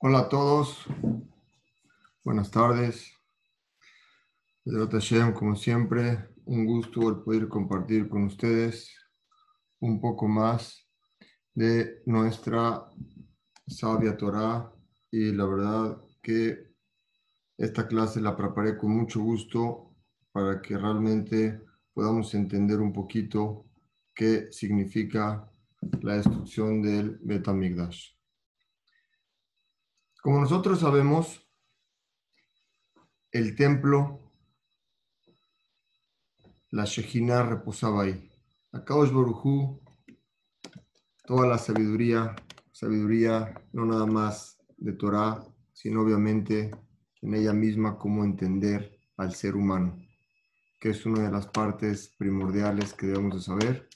Hola a todos, buenas tardes. Como siempre, un gusto el poder compartir con ustedes un poco más de nuestra sabia Torah y la verdad que esta clase la preparé con mucho gusto para que realmente podamos entender un poquito qué significa la destrucción del Betamigdash. Como nosotros sabemos, el templo, la Shejina reposaba ahí. Akaosh Borujú, toda la sabiduría, sabiduría no nada más de Torah, sino obviamente en ella misma cómo entender al ser humano, que es una de las partes primordiales que debemos de saber.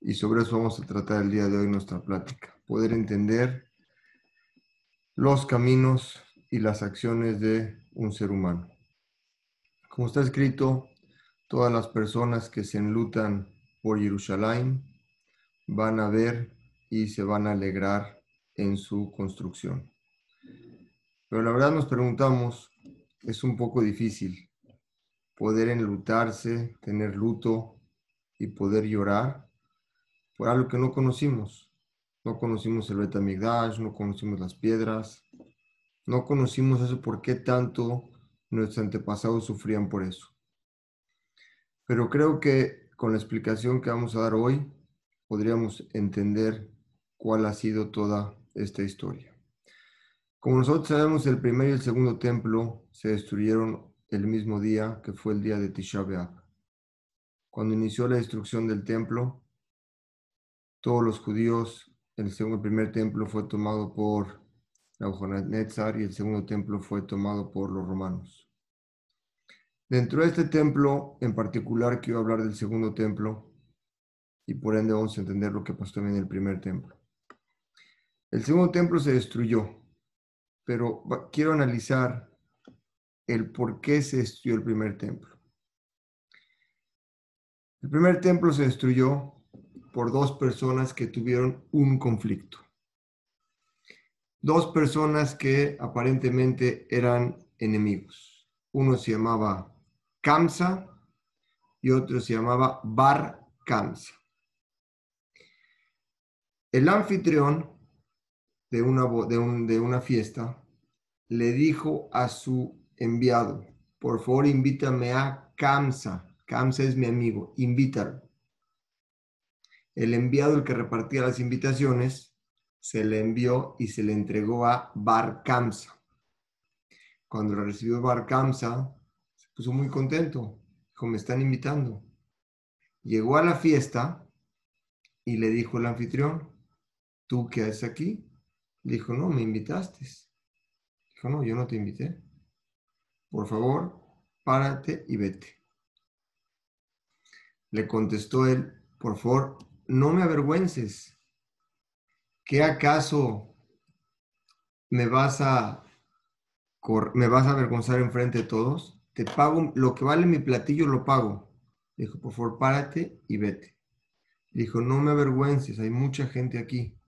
Y sobre eso vamos a tratar el día de hoy nuestra plática. Poder entender los caminos y las acciones de un ser humano. Como está escrito, todas las personas que se enlutan por Jerusalén van a ver y se van a alegrar en su construcción. Pero la verdad nos preguntamos, es un poco difícil poder enlutarse, tener luto y poder llorar por algo que no conocimos. No conocimos el Betamigdash, no conocimos las piedras, no conocimos eso, por qué tanto nuestros antepasados sufrían por eso. Pero creo que con la explicación que vamos a dar hoy, podríamos entender cuál ha sido toda esta historia. Como nosotros sabemos, el primer y el segundo templo se destruyeron el mismo día que fue el día de Tisha. Cuando inició la destrucción del templo, todos los judíos el, segundo, primer templo fue tomado por Nebuchadnezzar y el segundo templo fue tomado por los romanos. Dentro de este templo, en particular, quiero hablar del segundo templo y por ende vamos a entender lo que pasó en el primer templo. El segundo templo se destruyó, pero quiero analizar el por qué se destruyó el primer templo. El primer templo se destruyó por dos personas que tuvieron un conflicto. Dos personas que aparentemente eran enemigos. Uno se llamaba Kamsa y otro se llamaba Bar Kamsa. El anfitrión de una, de, una fiesta le dijo a su enviado, por favor invítame a Kamsa. Kamsa es mi amigo, invítalo el enviado, el que repartía las invitaciones, se le envió y se le entregó a Bar Kamsa. Cuando lo recibió Bar Kamsa, se puso muy contento. Dijo, me están invitando. Llegó a la fiesta y le dijo el anfitrión, ¿tú qué haces aquí? Dijo, no, me invitaste. Dijo, no, yo no te invité. Por favor, párate y vete. Le contestó él, por favor, no me avergüences. ¿Qué acaso me vas a me vas a avergonzar enfrente de todos? Te pago lo que vale mi platillo, lo pago. Dijo, por favor, párate y vete. Dijo, no me avergüences, hay mucha gente aquí.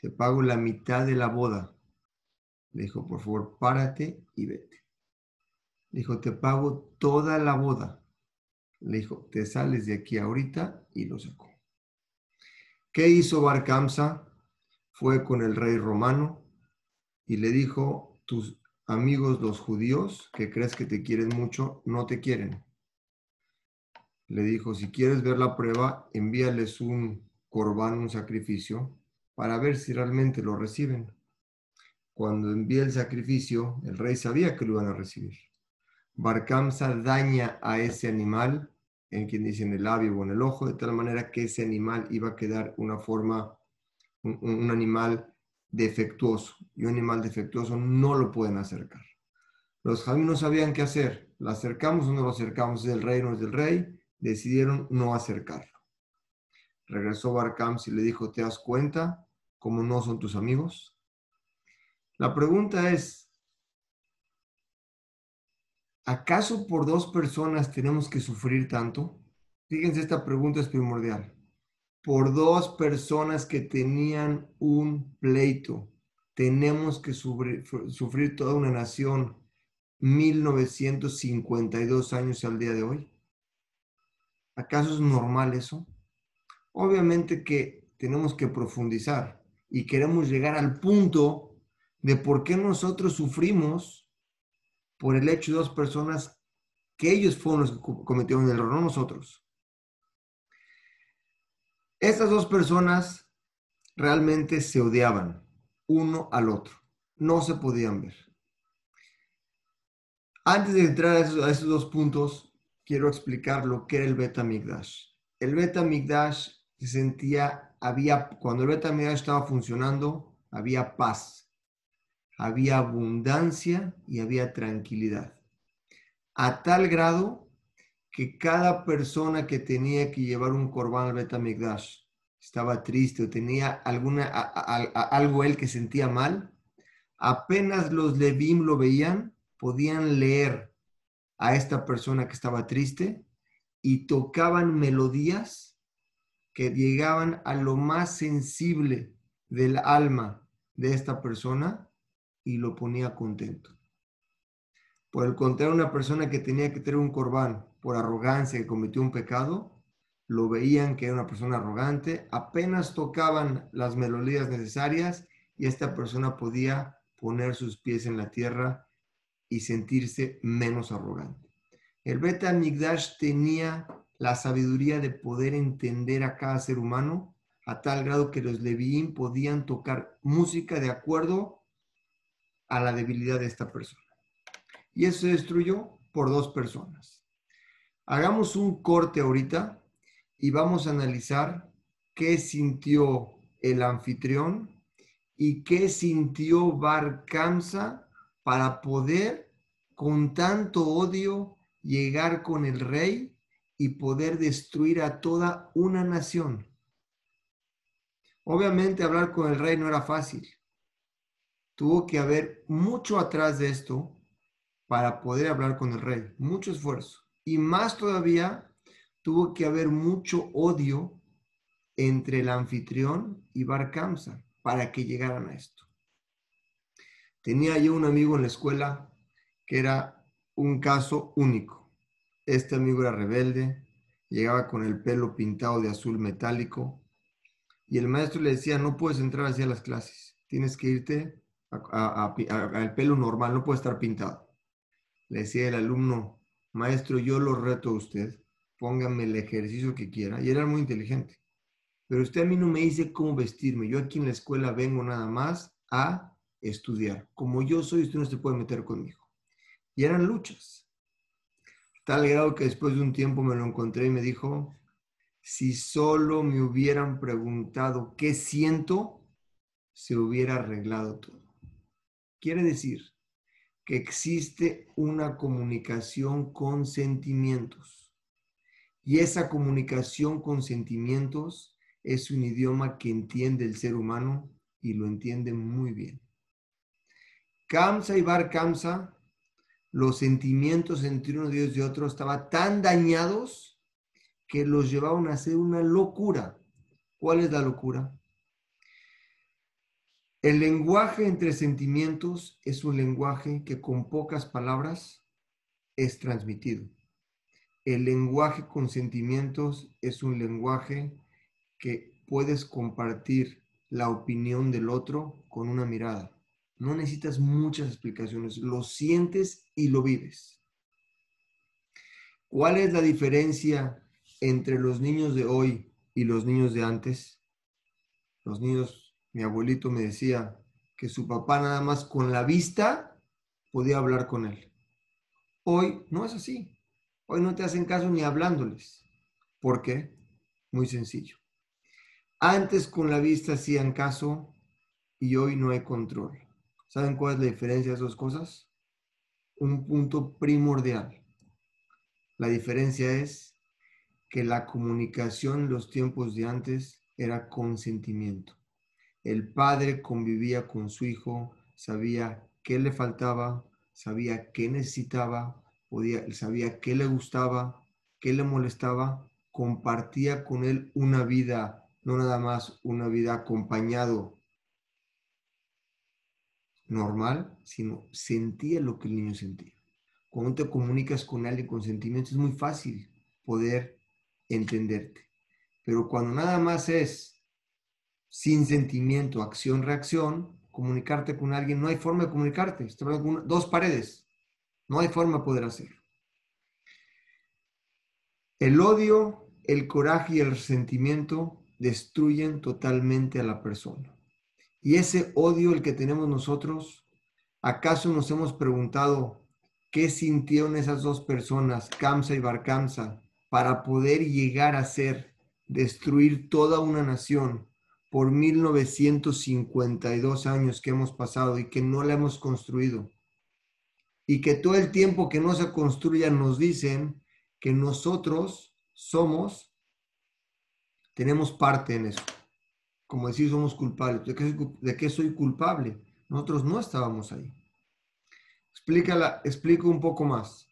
Te pago la mitad de la boda. Dijo, por favor, párate y vete. Dijo, te pago toda la boda. Le dijo, te sales de aquí ahorita y lo sacó. ¿Qué hizo Barcamsa? Fue con el rey romano y le dijo, tus amigos los judíos, que crees que te quieren mucho, no te quieren. Le dijo, si quieres ver la prueba, envíales un corbán, un sacrificio, para ver si realmente lo reciben. Cuando envía el sacrificio, el rey sabía que lo iban a recibir. Barcamsa daña a ese animal en quien dice en el labio o en el ojo, de tal manera que ese animal iba a quedar una forma, un, animal defectuoso. Y un animal defectuoso no lo pueden acercar. Los jamín no sabían qué hacer. ¿Lo acercamos o no lo acercamos? ¿Es del rey no es del rey? Decidieron no acercarlo. Regresó Barcams y le dijo, ¿te das cuenta cómo no son tus amigos? La pregunta es, ¿acaso por dos personas tenemos que sufrir tanto? Fíjense, esta pregunta es primordial. Por dos personas que tenían un pleito, tenemos que sufrir, toda una nación 1952 años al día de hoy? ¿Acaso es normal eso? Obviamente que tenemos que profundizar y queremos llegar al punto de por qué nosotros sufrimos por el hecho de dos personas que ellos fueron los que cometieron el error, no nosotros. Estas dos personas realmente se odiaban uno al otro, no se podían ver. Antes de entrar a esos, dos puntos, quiero explicar lo que era el Beta Migdash. El Beta Migdash se sentía, había, cuando el Beta Migdash estaba funcionando, había paz, había abundancia y había tranquilidad. A tal grado que cada persona que tenía que llevar un corbán al Beta Migdash estaba triste o tenía alguna, algo él que sentía mal, apenas los Levim lo veían, podían leer a esta persona que estaba triste y tocaban melodías que llegaban a lo más sensible del alma de esta persona y lo ponía contento. Por el contrario, una persona que tenía que tener un corbán por arrogancia, que cometió un pecado, lo veían que era una persona arrogante, apenas tocaban las melodías necesarias y esta persona podía poner sus pies en la tierra y sentirse menos arrogante. El Beta Migdash tenía la sabiduría de poder entender a cada ser humano a tal grado que los Levín podían tocar música de acuerdo a la debilidad de esta persona. Y eso se destruyó por dos personas. Hagamos un corte ahorita y vamos a analizar qué sintió el anfitrión y qué sintió Bar para poder con tanto odio llegar con el rey y poder destruir a toda una nación. Obviamente hablar con el rey no era fácil. Tuvo que haber mucho atrás de esto para poder hablar con el rey, mucho esfuerzo. Y más todavía, tuvo que haber mucho odio entre el anfitrión y Bar para que llegaran a esto. Tenía yo un amigo en la escuela que era un caso único este amigo era rebelde, llegaba con el pelo pintado de azul metálico y el maestro le decía, no puedes entrar así a las clases, tienes que irte al pelo normal, no puede estar pintado. Le decía el alumno, maestro, yo lo reto a usted, póngame el ejercicio que quiera. Y era muy inteligente. Pero usted a mí no me dice cómo vestirme. Yo aquí en la escuela vengo nada más a estudiar. Como yo soy, usted no se puede meter conmigo. Y eran luchas. Tal grado que después de un tiempo me lo encontré y me dijo, si solo me hubieran preguntado qué siento, se hubiera arreglado todo. Quiere decir que existe una comunicación con sentimientos. Y esa comunicación con sentimientos es un idioma que entiende el ser humano y lo entiende muy bien. Kamsa y Bar Kamsa los sentimientos entre uno Dios y otro estaban tan dañados que los llevaban a hacer una locura. ¿Cuál es la locura? El lenguaje entre sentimientos es un lenguaje que con pocas palabras es transmitido. El lenguaje con sentimientos es un lenguaje que puedes compartir la opinión del otro con una mirada. No necesitas muchas explicaciones, lo sientes y lo vives. ¿Cuál es la diferencia entre los niños de hoy y los niños de antes? Los niños, mi abuelito me decía que su papá nada más con la vista podía hablar con él. Hoy no es así. Hoy no te hacen caso ni hablándoles. ¿Por qué? Muy sencillo. Antes con la vista hacían caso y hoy no hay control. ¿Saben cuál es la diferencia de esas dos cosas? Un punto primordial. La diferencia es que la comunicación en los tiempos de antes era consentimiento. El padre convivía con su hijo, sabía qué le faltaba, sabía qué necesitaba, podía, sabía qué le gustaba, qué le molestaba, compartía con él una vida, no nada más una vida acompañado normal, sino sentía lo que el niño sentía. Cuando te comunicas con alguien con sentimientos es muy fácil poder entenderte. Pero cuando nada más es sin sentimiento, acción, reacción, comunicarte con alguien, no hay forma de comunicarte. dos paredes. No hay forma de poder hacerlo. El odio, el coraje y el resentimiento destruyen totalmente a la persona. Y ese odio, el que tenemos nosotros, ¿acaso nos hemos preguntado qué sintieron esas dos personas, Kamsa y Barkamsa, para poder llegar a ser, destruir toda una nación por 1952 años que hemos pasado y que no la hemos construido? Y que todo el tiempo que no se construya nos dicen que nosotros somos, tenemos parte en eso como decir, somos culpables. ¿De qué, soy culpable? Nosotros no estábamos ahí. Explícala, explico un poco más.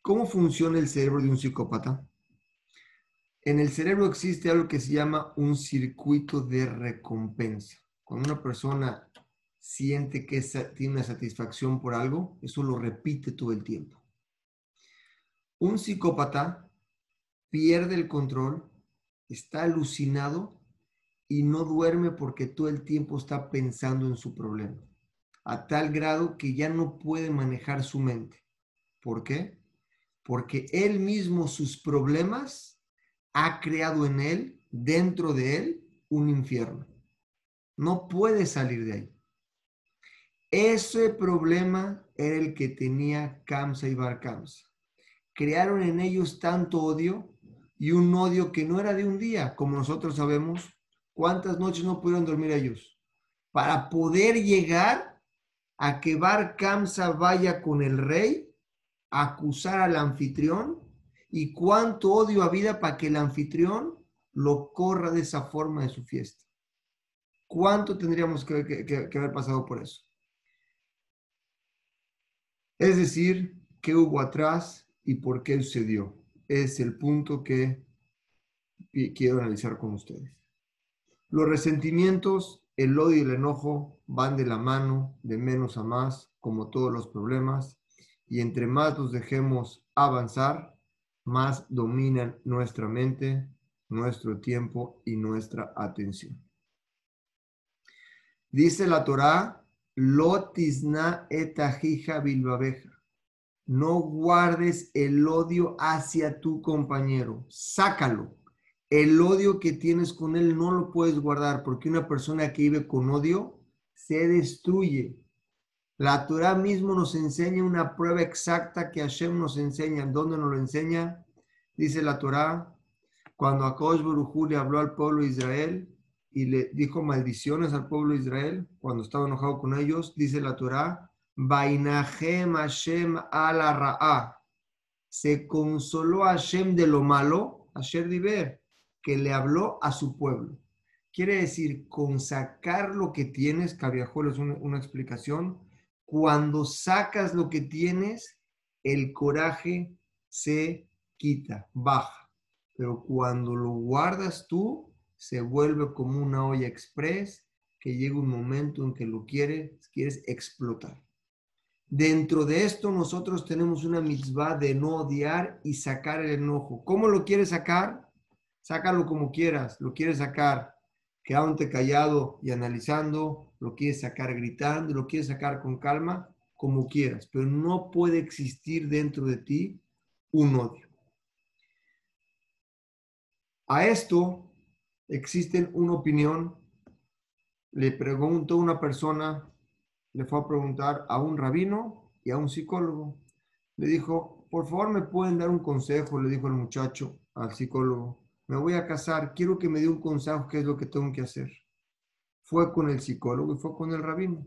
¿Cómo funciona el cerebro de un psicópata? En el cerebro existe algo que se llama un circuito de recompensa. Cuando una persona siente que tiene una satisfacción por algo, eso lo repite todo el tiempo. Un psicópata pierde el control, está alucinado y no duerme porque todo el tiempo está pensando en su problema, a tal grado que ya no puede manejar su mente. ¿Por qué? Porque él mismo sus problemas ha creado en él, dentro de él, un infierno. No puede salir de ahí. Ese problema era el que tenía Kamsa y Bar Crearon en ellos tanto odio y un odio que no era de un día, como nosotros sabemos, ¿Cuántas noches no pudieron dormir ellos? Para poder llegar a que Bar Kamsa vaya con el rey a acusar al anfitrión y cuánto odio a vida para que el anfitrión lo corra de esa forma de su fiesta. ¿Cuánto tendríamos que, que haber pasado por eso? Es decir, ¿qué hubo atrás y por qué sucedió? Es el punto que quiero analizar con ustedes. Los resentimientos, el odio y el enojo van de la mano, de menos a más, como todos los problemas, y entre más los dejemos avanzar, más dominan nuestra mente, nuestro tiempo y nuestra atención. Dice la Torá, Lotisna etajija bilbabeja. No guardes el odio hacia tu compañero, sácalo el odio que tienes con él no lo puedes guardar porque una persona que vive con odio se destruye. La Torah mismo nos enseña una prueba exacta que Hashem nos enseña. ¿Dónde nos lo enseña? Dice la Torah, cuando Akosh Baruj le habló al pueblo de Israel y le dijo maldiciones al pueblo de Israel, cuando estaba enojado con ellos, dice la Torah, Bainahem Hashem ala ra'a. Se consoló a Hashem de lo malo, Hashem Diver que le habló a su pueblo. Quiere decir, con sacar lo que tienes, Cabiajol es una, explicación, cuando sacas lo que tienes, el coraje se quita, baja. Pero cuando lo guardas tú, se vuelve como una olla express que llega un momento en que lo quieres, quieres explotar. Dentro de esto nosotros tenemos una mitzvah de no odiar y sacar el enojo. ¿Cómo lo quieres sacar? sácalo como quieras, lo quieres sacar quedándote callado y analizando, lo quieres sacar gritando, lo quieres sacar con calma, como quieras, pero no puede existir dentro de ti un odio. A esto existe una opinión. Le preguntó una persona, le fue a preguntar a un rabino y a un psicólogo. Le dijo, por favor, ¿me pueden dar un consejo? Le dijo el muchacho al psicólogo me voy a casar, quiero que me dé un consejo, qué es lo que tengo que hacer. Fue con el psicólogo y fue con el rabino.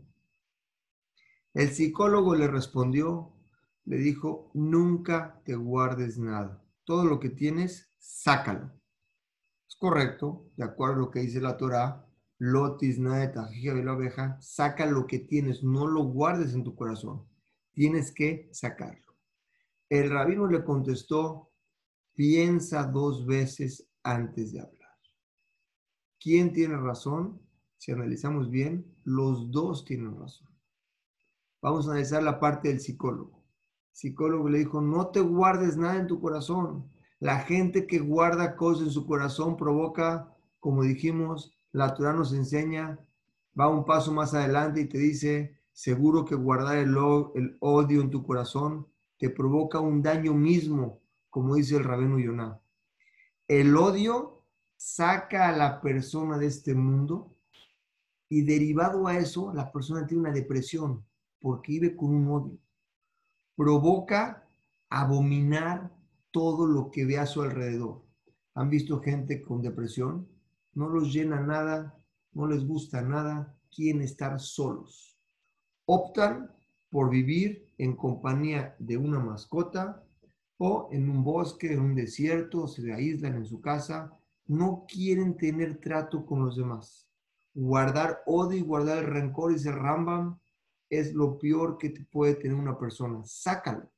El psicólogo le respondió, le dijo, nunca te guardes nada. Todo lo que tienes, sácalo. Es correcto, de acuerdo a lo que dice la Torah, lotis naeta, de la oveja, saca lo que tienes, no lo guardes en tu corazón. Tienes que sacarlo. El rabino le contestó, piensa dos veces antes de hablar. ¿Quién tiene razón? Si analizamos bien, los dos tienen razón. Vamos a analizar la parte del psicólogo. El psicólogo le dijo, no te guardes nada en tu corazón. La gente que guarda cosas en su corazón provoca, como dijimos, la Torah nos enseña, va un paso más adelante y te dice, seguro que guardar el, odio en tu corazón te provoca un daño mismo, como dice el rabino Yonah. El odio saca a la persona de este mundo y derivado a eso, la persona tiene una depresión porque vive con un odio. Provoca abominar todo lo que ve a su alrededor. ¿Han visto gente con depresión? No los llena nada, no les gusta nada, quieren estar solos. Optan por vivir en compañía de una mascota o en un bosque, en un desierto, se aíslan en su casa, no quieren tener trato con los demás. Guardar odio y guardar el rencor, el Rambam, es lo peor que te puede tener una persona. Sácalo.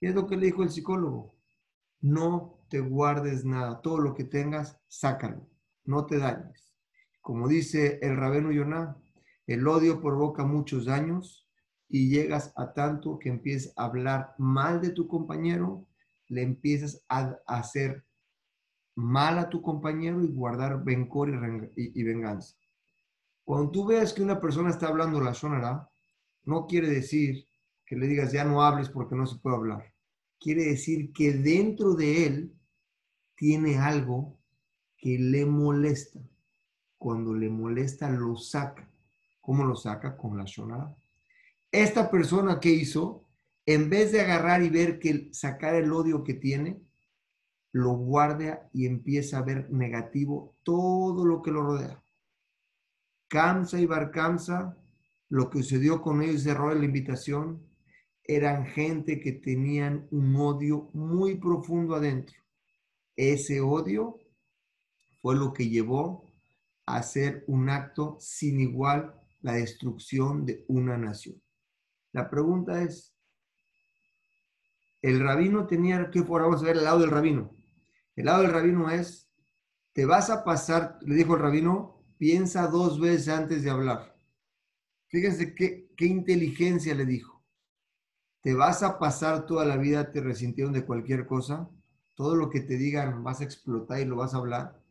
Y es lo que le dijo el psicólogo. No te guardes nada. Todo lo que tengas, sácalo. No te dañes. Como dice el rabino Yonah, el odio provoca muchos daños y llegas a tanto que empiezas a hablar mal de tu compañero, le empiezas a hacer mal a tu compañero y guardar rencor y, venganza. Cuando tú veas que una persona está hablando la sonará, no quiere decir que le digas ya no hables porque no se puede hablar. Quiere decir que dentro de él tiene algo que le molesta. Cuando le molesta, lo saca. ¿Cómo lo saca? Con la shonara. Esta persona que hizo, en vez de agarrar y ver que sacar el odio que tiene, lo guarda y empieza a ver negativo todo lo que lo rodea. Kamsa y Barkamsa, lo que sucedió con ellos de la invitación, eran gente que tenían un odio muy profundo adentro. Ese odio fue lo que llevó a hacer un acto sin igual la destrucción de una nación. La pregunta es, el rabino tenía que, vamos a ver el lado del rabino. El lado del rabino es, te vas a pasar, le dijo el rabino, piensa dos veces antes de hablar. Fíjense qué, qué inteligencia le dijo. Te vas a pasar toda la vida, te resintieron de cualquier cosa, todo lo que te digan vas a explotar y lo vas a hablar.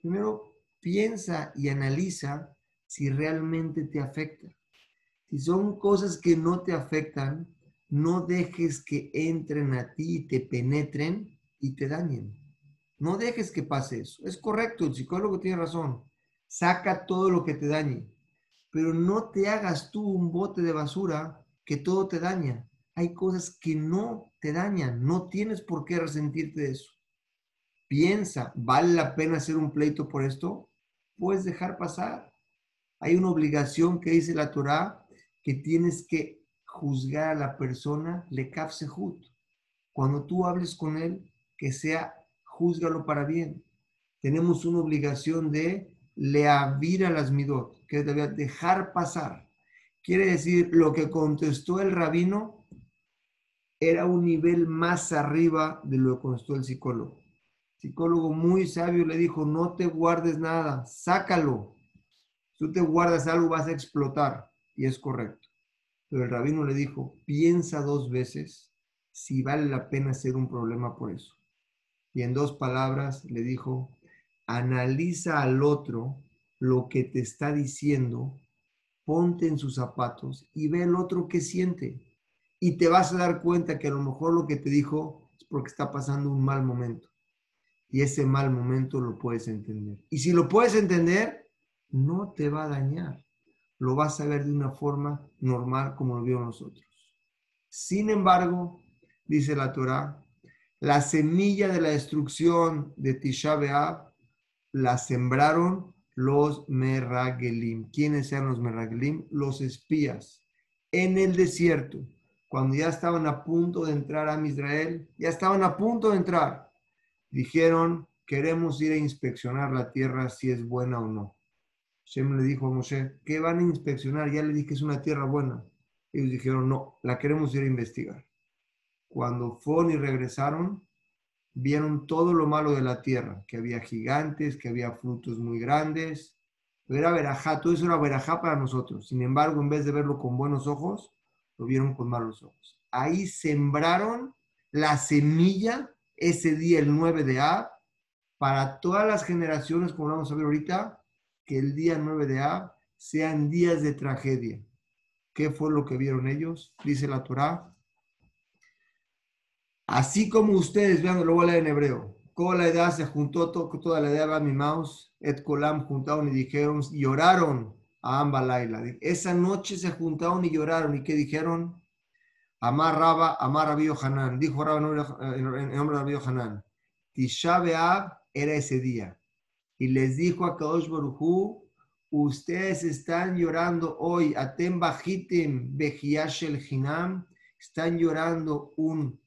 Primero, piensa y analiza si realmente te afecta. Si son cosas que no te afectan, no dejes que entren a ti y te penetren y te dañen. No dejes que pase eso. Es correcto, el psicólogo tiene razón. Saca todo lo que te dañe, pero no te hagas tú un bote de basura que todo te daña. Hay cosas que no te dañan, no tienes por qué resentirte de eso. Piensa, ¿vale la pena hacer un pleito por esto? Puedes dejar pasar. Hay una obligación que dice la Torah que tienes que juzgar a la persona le sehut. Cuando tú hables con él, que sea, júzgalo para bien. Tenemos una obligación de leavir a las midot, que es dejar pasar. Quiere decir, lo que contestó el rabino era un nivel más arriba de lo que contestó el psicólogo psicólogo muy sabio le dijo, no te guardes nada, sácalo. Tú te guardas algo vas a explotar. Y es correcto. Pero el rabino le dijo, piensa dos veces si vale la pena ser un problema por eso. Y en dos palabras le dijo, analiza al otro lo que te está diciendo, ponte en sus zapatos y ve el otro que siente. Y te vas a dar cuenta que a lo mejor lo que te dijo es porque está pasando un mal momento y ese mal momento lo puedes entender. Y si lo puedes entender, no te va a dañar. Lo vas a ver de una forma normal como lo vio nosotros. Sin embargo, dice la Torah, la semilla de la destrucción de Tisha B'Av la sembraron los Merragelim. ¿Quiénes eran los Merragelim? Los espías en el desierto. Cuando ya estaban a punto de entrar a Israel, ya estaban a punto de entrar dijeron, queremos ir a inspeccionar la tierra si es buena o no. Shem le dijo a Moshe, ¿qué van a inspeccionar? Ya le dije que es una tierra buena. Ellos dijeron, no, la queremos ir a investigar. Cuando fueron y regresaron, vieron todo lo malo de la tierra, que había gigantes, que había frutos muy grandes. Era verajá, todo eso era verajá para nosotros. Sin embargo, en vez de verlo con buenos ojos, lo vieron con malos ojos. Ahí sembraron la semilla ese día, el 9 de Ab, para todas las generaciones, como vamos a ver ahorita, que el día 9 de Ab sean días de tragedia. ¿Qué fue lo que vieron ellos? Dice la Torá. Así como ustedes, vean, lo voy a leer en hebreo. Toda la edad se juntó, toda la edad mi mouse, et colam juntaron y dijeron, lloraron a Ambalaila. Esa noche se juntaron y lloraron. ¿Y qué dijeron? Amar Raba, Amar Rabio Hanan. Dijo Raba en nombre de Rabio Hanan. Tisha era ese día. Y les dijo a Kadosh Baruchu, ustedes están llorando hoy, Atem Bajitim Bejiashel Hinam, están llorando un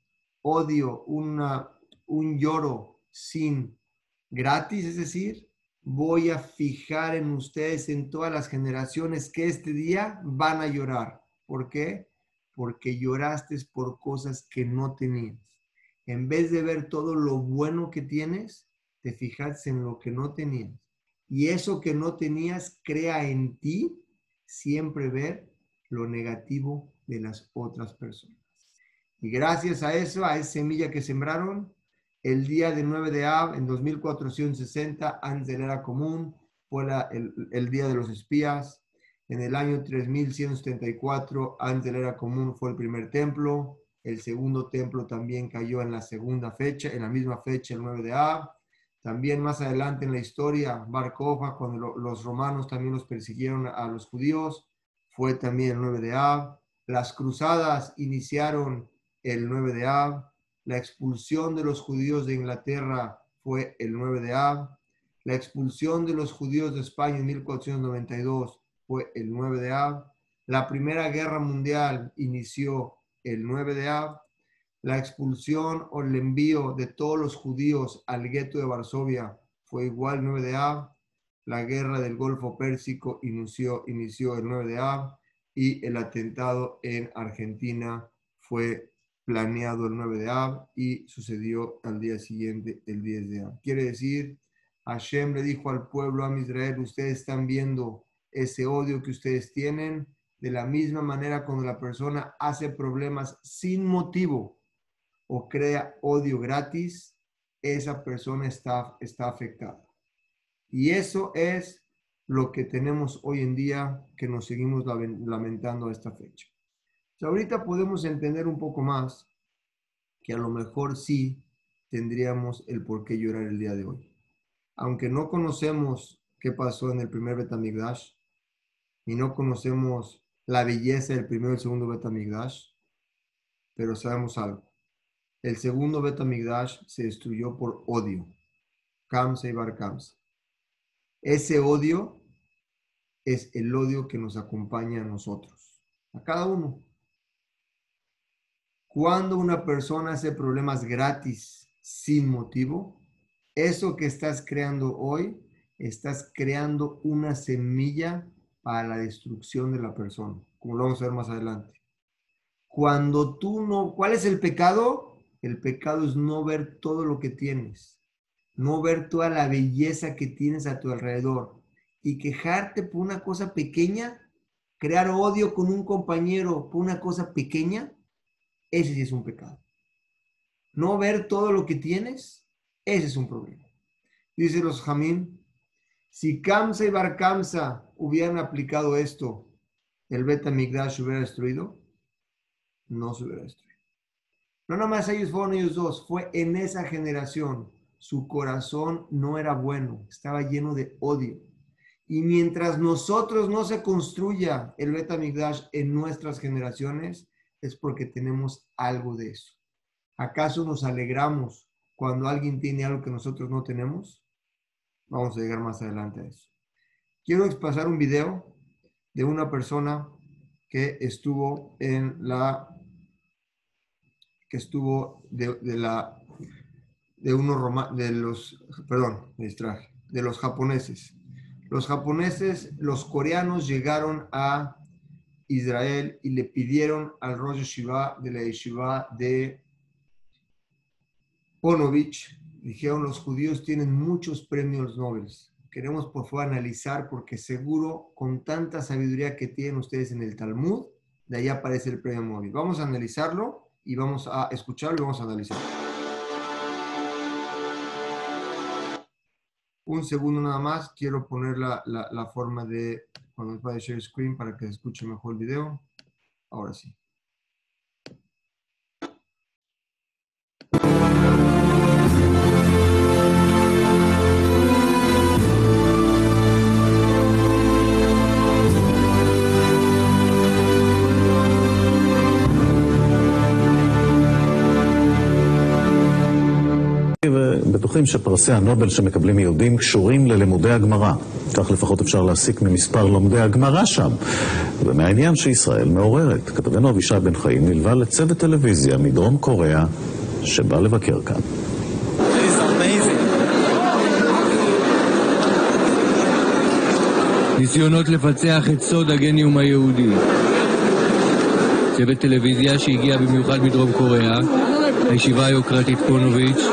odio, una, un lloro sin gratis, es decir, voy a fijar en ustedes, en todas las generaciones que este día van a llorar. ¿Por qué? Porque lloraste por cosas que no tenías. En vez de ver todo lo bueno que tienes, te fijaste en lo que no tenías y eso que no tenías crea en ti siempre ver lo negativo de las otras personas. Y gracias a eso, a esa semilla que sembraron, el día de 9 de Av, en 2460, antes de la era común, fue el, día de los espías. En el año 3174, antes de la era común, fue el primer templo. El segundo templo también cayó en la segunda fecha, en la misma fecha, el 9 de Av. También más adelante en la historia, Bar cuando los romanos también los persiguieron a los judíos, fue también el 9 de Ab. Las cruzadas iniciaron el 9 de Ab. La expulsión de los judíos de Inglaterra fue el 9 de Ab. La expulsión de los judíos de España en 1492 fue el 9 de Ab. La Primera Guerra Mundial inició el 9 de Ab la expulsión o el envío de todos los judíos al gueto de Varsovia fue igual 9 de Ab. La guerra del Golfo Pérsico inició, inició el 9 de Ab y el atentado en Argentina fue planeado el 9 de Ab y sucedió al día siguiente, el 10 de Ab. Quiere decir, Hashem le dijo al pueblo, a Israel, ustedes están viendo ese odio que ustedes tienen, de la misma manera cuando la persona hace problemas sin motivo, o crea odio gratis, esa persona está, está afectada. Y eso es lo que tenemos hoy en día que nos seguimos lamentando a esta fecha. Ahorita podemos entender un poco más que a lo mejor sí tendríamos el por qué llorar el día de hoy. Aunque no conocemos qué pasó en el primer Betamigdash y no conocemos la belleza del primero y el segundo Betamigdash, pero sabemos algo. El segundo Betamigdash se destruyó por odio. Kamsa y Bar Ese odio es el odio que nos acompaña a nosotros, a cada uno. Cuando una persona hace problemas gratis sin motivo, eso que estás creando hoy, estás creando una semilla para la destrucción de la persona, como lo vamos a ver más adelante. Cuando tú no, ¿cuál es el pecado? El pecado es no ver todo lo que tienes, no ver toda la belleza que tienes a tu alrededor y quejarte por una cosa pequeña, crear odio con un compañero por una cosa pequeña, ese sí es un pecado. No ver todo lo que tienes, ese es un problema. Dice los Jamín, si Kamsa y Bar Kamsa hubieran aplicado esto, ¿el Beta Migdash hubiera destruido? No se hubiera destruido. No nomás ellos fueron ellos dos, fue en esa generación. Su corazón no era bueno, estaba lleno de odio. Y mientras nosotros no se construya el Betamigdash en nuestras generaciones, es porque tenemos algo de eso. ¿Acaso nos alegramos cuando alguien tiene algo que nosotros no tenemos? Vamos a llegar más adelante a eso. Quiero pasar un video de una persona que estuvo en la que estuvo de, la de unos de los perdón, me distraje, de los japoneses. Los japoneses, los coreanos llegaron a Israel y le pidieron al Rosh Shiva de la Yeshiva de Ponovich, dijeron los judíos tienen muchos premios Nobel. Queremos por favor analizar porque seguro con tanta sabiduría que tienen ustedes en el Talmud, de ahí aparece el premio móvil. Vamos a analizarlo y vamos a escucharlo y vamos a analizarlo. Un segundo nada más, quiero poner la, la forma de cuando pueda share screen para que se escuche mejor el video. Ahora sí. בטוחים שפרסי הנובל שמקבלים יהודים קשורים ללימודי הגמרא. כך לפחות אפשר להסיק ממספר לומדי הגמרא שם. ומהעניין שישראל מעוררת. כתבנו אבישי בן חיים נלווה לצוות טלוויזיה מדרום קוריאה שבא לבקר כאן. ניסיונות לפצח את סוד הגניום היהודי. צוות טלוויזיה שהגיע במיוחד מדרום קוריאה, הישיבה היוקרתית פונוביץ',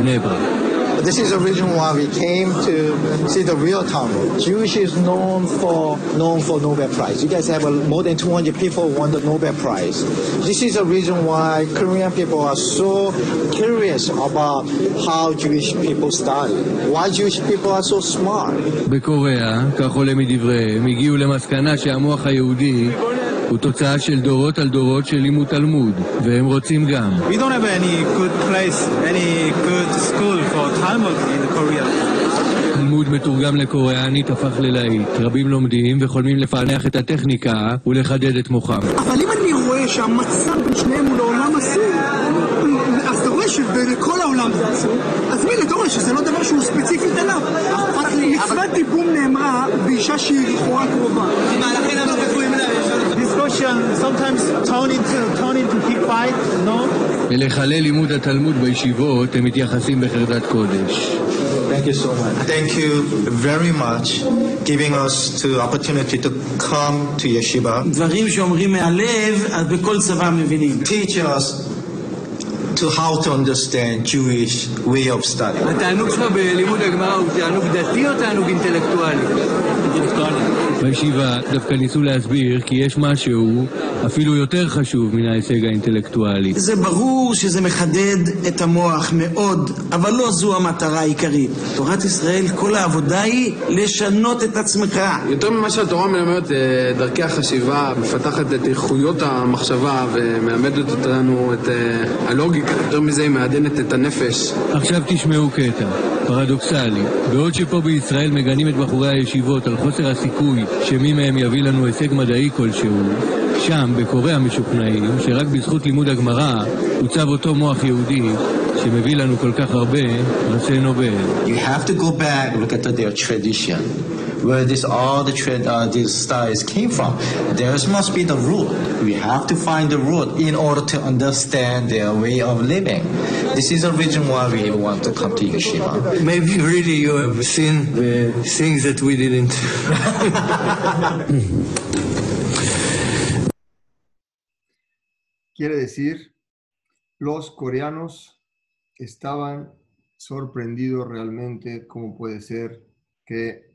בני ברק. This is the reason why we came to see the real Talmud. Jewish is known for known for Nobel Prize. You guys have uh, more than 200 people won the Nobel Prize. This is the reason why Korean people are so curious about how Jewish people study. Why Jewish people are so smart. בקוריאה, כך עולה מדבריהם, הגיעו למסקנה שהמוח היהודי הוא תוצאה של דורות על דורות של לימוד תלמוד, והם רוצים גם. We don't have any good place, any good school for Talmud in Korea. תלמוד מתורגם לקוריאנית הפך ללהיט. רבים לומדים וחולמים לפענח את הטכניקה ולחדד את מוחם. אבל אם אני רואה שהמצב בין שניהם הוא לעולם אסור, אז אתה רואה שבכל העולם זה אסור, אז מילא אתה רואה שזה לא דבר שהוא ספציפית אליו. מצוות דיבום נאמרה באישה שהיא לכאורה קרובה. Discussion sometimes turn into turn into big fight, no? ולחלל לימוד התלמוד בישיבות הם מתייחסים בחרדת קודש. Thank you so much. Thank you very much giving us the opportunity to come to yeshiva. דברים שאומרים מהלב, אז בכל צבא מבינים. Teach us to how to understand Jewish way of study. התענוג שלך בלימוד הגמרא הוא תענוג דתי או תענוג אינטלקטואלי? בישיבה דווקא ניסו להסביר כי יש משהו אפילו יותר חשוב מן ההישג האינטלקטואלי. זה ברור שזה מחדד את המוח מאוד, אבל לא זו המטרה העיקרית. תורת ישראל, כל העבודה היא לשנות את עצמך. יותר ממה שהתורה מלמדת אה, דרכי החשיבה, מפתחת את איכויות המחשבה ומלמדת אותנו את אה, הלוגיקה, יותר מזה היא מעדנת את הנפש. עכשיו תשמעו קטע, פרדוקסלי. בעוד שפה בישראל מגנים את בחורי הישיבות על חוסר הסיכוי שמי מהם יביא לנו הישג מדעי כלשהו, שם, בקוריאה משוכנעים, שרק בזכות לימוד הגמרא עוצב אותו מוח יהודי שמביא לנו כל כך הרבה פרסי נובל. You have to go back look at their tradition. Where this all the trad uh, these styles came from. There must be the root. We have to find the root in order to understand their way of living. This is the reason why we want to come to yeshiva. Maybe really you have seen the things that we didn't. Quiere decir, los coreanos estaban sorprendidos realmente cómo puede ser que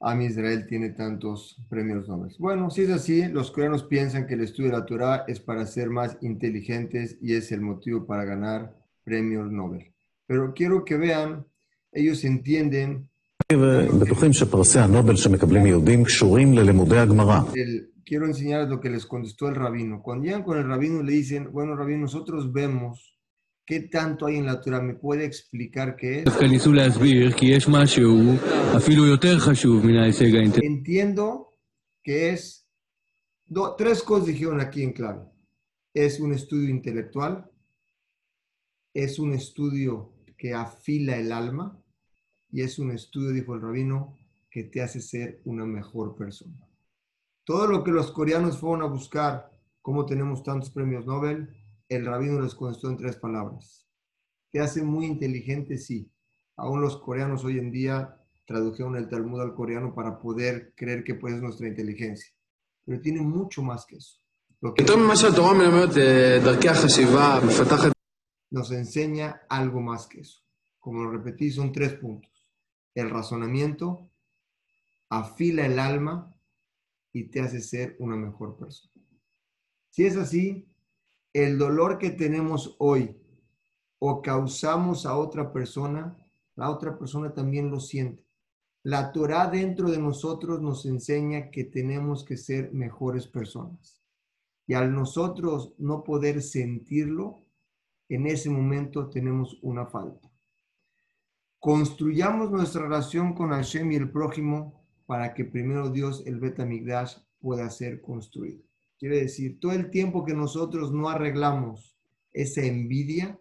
Am Israel tiene tantos premios Nobel. Bueno, si es así, los coreanos piensan que el estudio de la Torah es para ser más inteligentes y es el motivo para ganar premios Nobel. Pero quiero que vean, ellos entienden. El, quiero enseñarles lo que les contestó el rabino. Cuando llegan con el rabino le dicen, bueno, rabino, nosotros vemos ¿Qué tanto hay en la Torah? ¿Me puede explicar qué es? Entiendo que es... Tres cosas dijeron aquí en clave. Es un estudio intelectual, es un estudio que afila el alma y es un estudio, dijo el rabino, que te hace ser una mejor persona. Todo lo que los coreanos fueron a buscar, cómo tenemos tantos premios Nobel, el rabino les contestó en tres palabras. Te hace muy inteligente, sí. Aún los coreanos hoy en día tradujeron el Talmud al coreano para poder creer que pues es nuestra inteligencia. Pero tiene mucho más que eso. Nos enseña algo más que eso. Como lo repetí, son tres puntos. El razonamiento afila el alma y te hace ser una mejor persona. Si es así, el dolor que tenemos hoy o causamos a otra persona, la otra persona también lo siente. La Torah dentro de nosotros nos enseña que tenemos que ser mejores personas. Y al nosotros no poder sentirlo, en ese momento tenemos una falta. Construyamos nuestra relación con Hashem y el prójimo para que primero Dios, el Betamigdash, pueda ser construido. Quiere decir, todo el tiempo que nosotros no arreglamos esa envidia,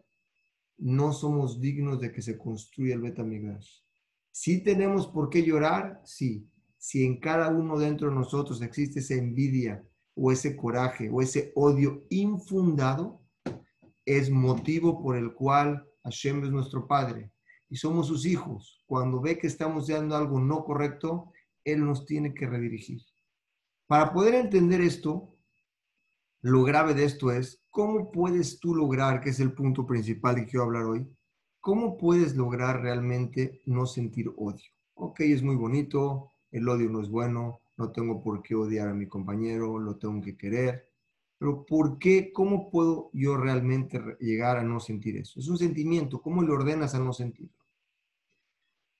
no somos dignos de que se construya el Betamigdash. Si tenemos por qué llorar, sí. Si en cada uno dentro de nosotros existe esa envidia o ese coraje o ese odio infundado, es motivo por el cual Hashem es nuestro Padre y somos sus hijos. Cuando ve que estamos dando algo no correcto, Él nos tiene que redirigir. Para poder entender esto, lo grave de esto es, ¿cómo puedes tú lograr, que es el punto principal que quiero hablar hoy, cómo puedes lograr realmente no sentir odio? Ok, es muy bonito, el odio no es bueno, no tengo por qué odiar a mi compañero, lo tengo que querer, pero ¿por qué? ¿Cómo puedo yo realmente llegar a no sentir eso? Es un sentimiento, ¿cómo le ordenas a no sentirlo?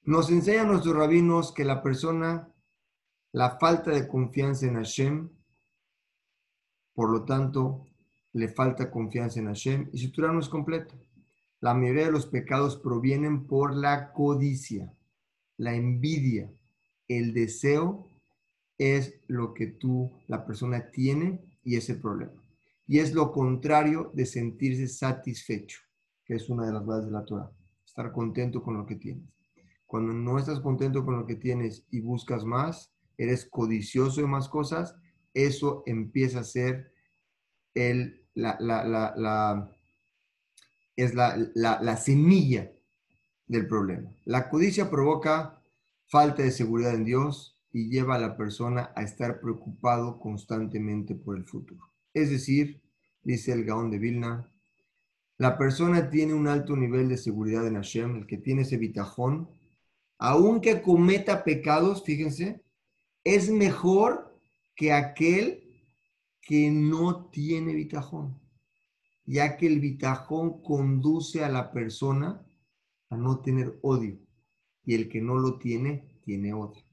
Nos enseñan nuestros rabinos que la persona, la falta de confianza en Hashem, por lo tanto, le falta confianza en Hashem y su Torah no es completa. La mayoría de los pecados provienen por la codicia, la envidia, el deseo es lo que tú, la persona, tiene y es el problema. Y es lo contrario de sentirse satisfecho, que es una de las bases de la Torah. Estar contento con lo que tienes. Cuando no estás contento con lo que tienes y buscas más, eres codicioso de más cosas, eso empieza a ser el, la, la, es la semilla del problema. La codicia provoca falta de seguridad en Dios y lleva a la persona a estar preocupado constantemente por el futuro. Es decir, dice el Gaón de Vilna, la persona tiene un alto nivel de seguridad en Hashem, el que tiene ese bitajón, aunque cometa pecados, fíjense, es mejor que aquel que no tiene bitajón, ya que el bitajón conduce a la persona a no tener odio y el que no lo tiene, tiene odio.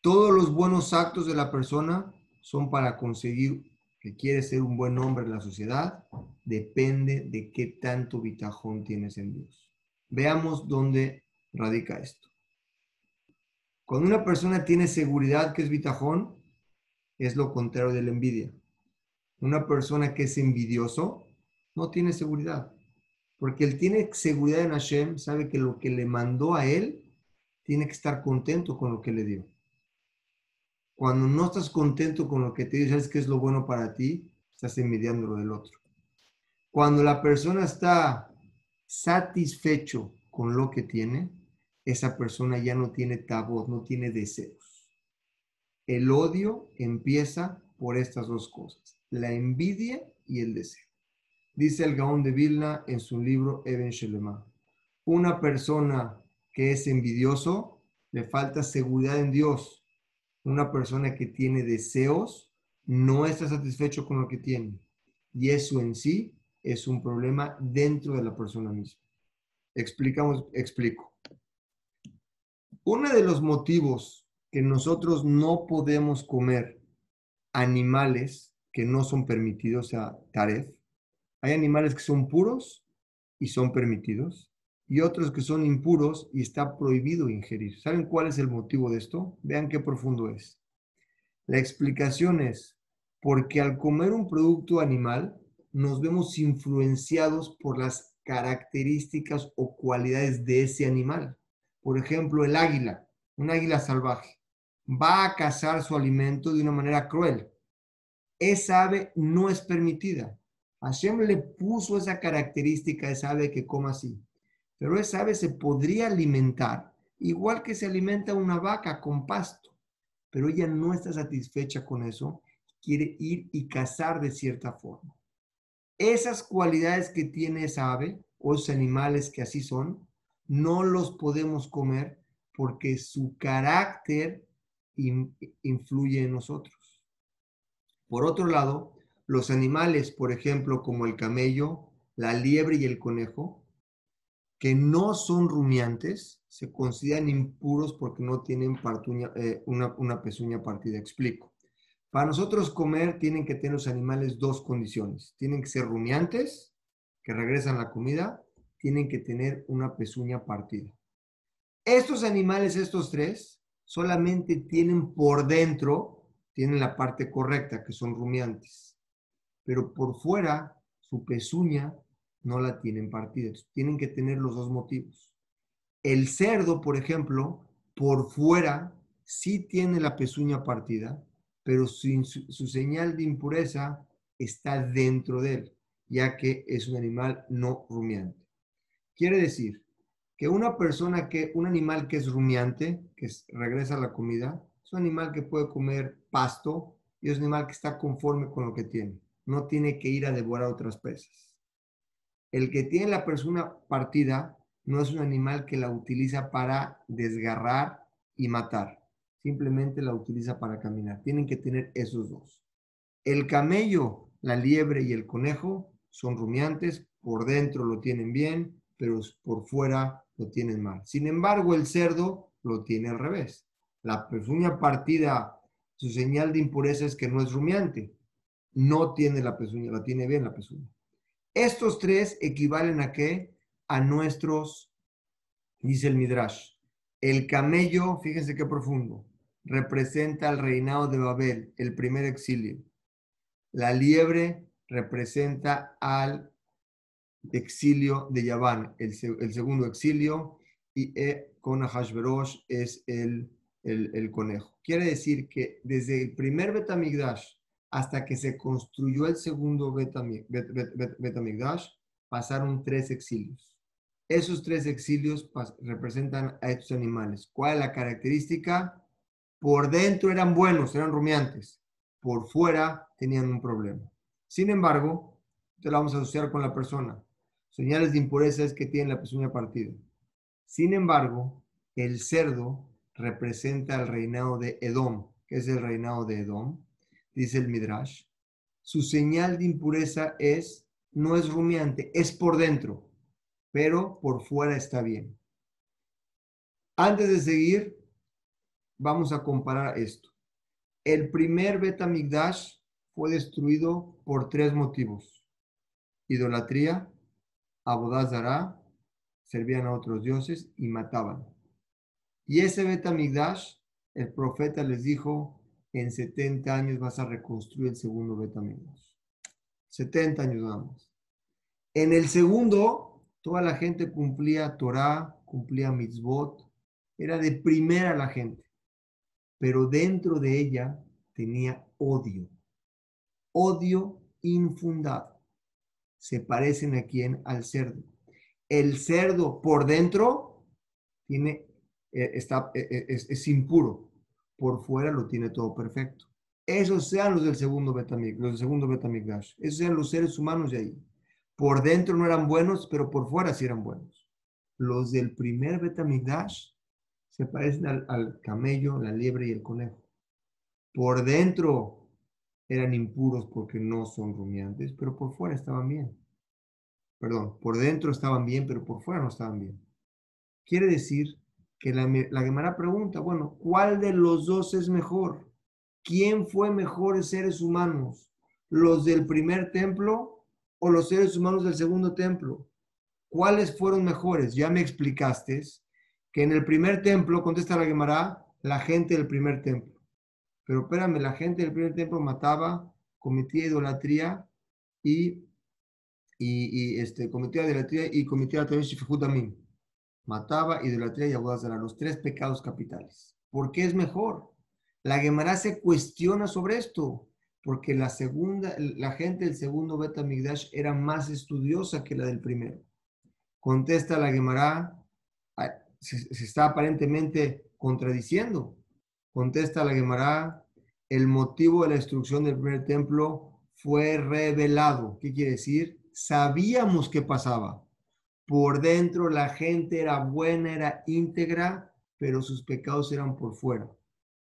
Todos los buenos actos de la persona son para conseguir que quiere ser un buen hombre en la sociedad, depende de qué tanto bitajón tienes en Dios. Veamos dónde radica esto. Cuando una persona tiene seguridad que es bitajón, es lo contrario de la envidia. Una persona que es envidioso no tiene seguridad, porque él tiene seguridad en Hashem, sabe que lo que le mandó a él, tiene que estar contento con lo que le dio. Cuando no estás contento con lo que te dice, sabes que es lo bueno para ti, estás envidiando lo del otro. Cuando la persona está satisfecho con lo que tiene, esa persona ya no tiene tabú, no tiene deseos. El odio empieza por estas dos cosas, la envidia y el deseo. Dice el Gaón de Vilna en su libro Eben Shelema, una persona que es envidioso le falta seguridad en Dios una persona que tiene deseos no está satisfecho con lo que tiene. Y eso en sí es un problema dentro de la persona misma. Explicamos, explico. Uno de los motivos que nosotros no podemos comer animales que no son permitidos a Taref, hay animales que son puros y son permitidos, y otros que son impuros y está prohibido ingerir. ¿Saben cuál es el motivo de esto? Vean qué profundo es. La explicación es porque al comer un producto animal nos vemos influenciados por las características o cualidades de ese animal. Por ejemplo, el águila, un águila salvaje, va a cazar su alimento de una manera cruel. Esa ave no es permitida. Hashem le puso esa característica a esa ave que coma así. Pero esa ave se podría alimentar igual que se alimenta una vaca con pasto, pero ella no está satisfecha con eso, quiere ir y cazar de cierta forma. Esas cualidades que tiene esa ave o esos animales que así son, no los podemos comer porque su carácter influye en nosotros. Por otro lado, los animales, por ejemplo, como el camello, la liebre y el conejo, que no son rumiantes, se consideran impuros porque no tienen eh, una, una pezuña partida. Explico. Para nosotros comer tienen que tener los animales dos condiciones. Tienen que ser rumiantes, que regresan la comida, tienen que tener una pezuña partida. Estos animales, estos tres, solamente tienen por dentro, tienen la parte correcta, que son rumiantes. Pero por fuera, su pezuña no la tienen partida. Tienen que tener los dos motivos. El cerdo, por ejemplo, por fuera sí tiene la pezuña partida, pero su señal de impureza está dentro de él, ya que es un animal no rumiante. Quiere decir que una persona que, un animal que es rumiante, que es- regresa a la comida, es un animal que puede comer pasto y es un animal que está conforme con lo que tiene. No tiene que ir a devorar otras presas. El que tiene la persona partida no es un animal que la utiliza para desgarrar y matar. Simplemente la utiliza para caminar. Tienen que tener esos dos. El camello, la liebre y el conejo son rumiantes. Por dentro lo tienen bien, pero por fuera lo mal. Sin embargo, el cerdo lo tiene al revés. La pezuña partida, su señal de impureza es que no es rumiante. No tiene la pezuña, la tiene bien la pezuña. Estos tres equivalen a qué? A nuestros, dice el Midrash. El camello, fíjense qué profundo, representa el reinado de Babel, el primer exilio. La liebre representa al exilio de Yaván, el, se- el segundo exilio, y e, con Ahashverosh es el, el, conejo. Quiere decir que desde el primer Betamigdash hasta que se construyó el segundo Betami- Bet- Bet- Bet- Betamigdash, pasaron tres exilios. Esos tres exilios representan a estos animales. ¿Cuál es la característica? Por dentro eran buenos, eran rumiantes. Por fuera tenían un problema. Sin embargo, te la vamos a asociar con la persona. Señales de impureza es que tiene la pezuña partida. Sin embargo, el cerdo representa el reinado de Edom. que es el reinado de Edom? Dice el Midrash. Su señal de impureza es, no es rumiante, es por dentro, pero por fuera está bien. Antes de seguir, vamos a comparar esto. El primer Betamigdash fue destruido por tres motivos. Idolatría, abodazara, servían a otros dioses y mataban. Y ese Betamigdash, el profeta les dijo, en 70 años vas a reconstruir el segundo Betamigdash. 70 años nada más. En el segundo, toda la gente cumplía Torah, cumplía mitzvot, era de primera la gente, pero dentro de ella tenía odio, odio infundado. Se parecen a quién? Al cerdo. El cerdo por dentro tiene, eh, está, eh, eh, es, impuro, por fuera lo tiene todo perfecto. Esos sean los del segundo Betamig, los del segundo Betamigdash. Esos eran los seres humanos de ahí. Por dentro no eran buenos, pero por fuera sí eran buenos. Los del primer Betamigdash se parecen al camello, la liebre y el conejo. Por dentro eran impuros porque no son rumiantes, pero por fuera estaban bien. Perdón, por dentro estaban bien, pero por fuera no estaban bien. Quiere decir que la, la Gemara pregunta, bueno, ¿cuál de los dos es mejor? ¿Quién fue mejores seres humanos? ¿Los del primer templo o los seres humanos del segundo templo? ¿Cuáles fueron mejores? Ya me explicaste que en el primer templo, contesta la Gemara, la gente del primer templo. Pero espérame, la gente del primer templo mataba, cometía idolatría y, y, y este, cometía idolatría y cometía también shifutamim. Mataba, idolatría y abodazara, los tres pecados capitales. ¿Por qué es mejor? La Gemara se cuestiona sobre esto, porque la segunda, la gente del segundo Betamigdash era más estudiosa que la del primero. Contesta la Gemara, se, se está aparentemente contradiciendo. Contesta la Gemara, el motivo de la destrucción del primer templo fue revelado. ¿Qué quiere decir? Sabíamos qué pasaba. Por dentro la gente era buena, era íntegra, pero sus pecados eran por fuera.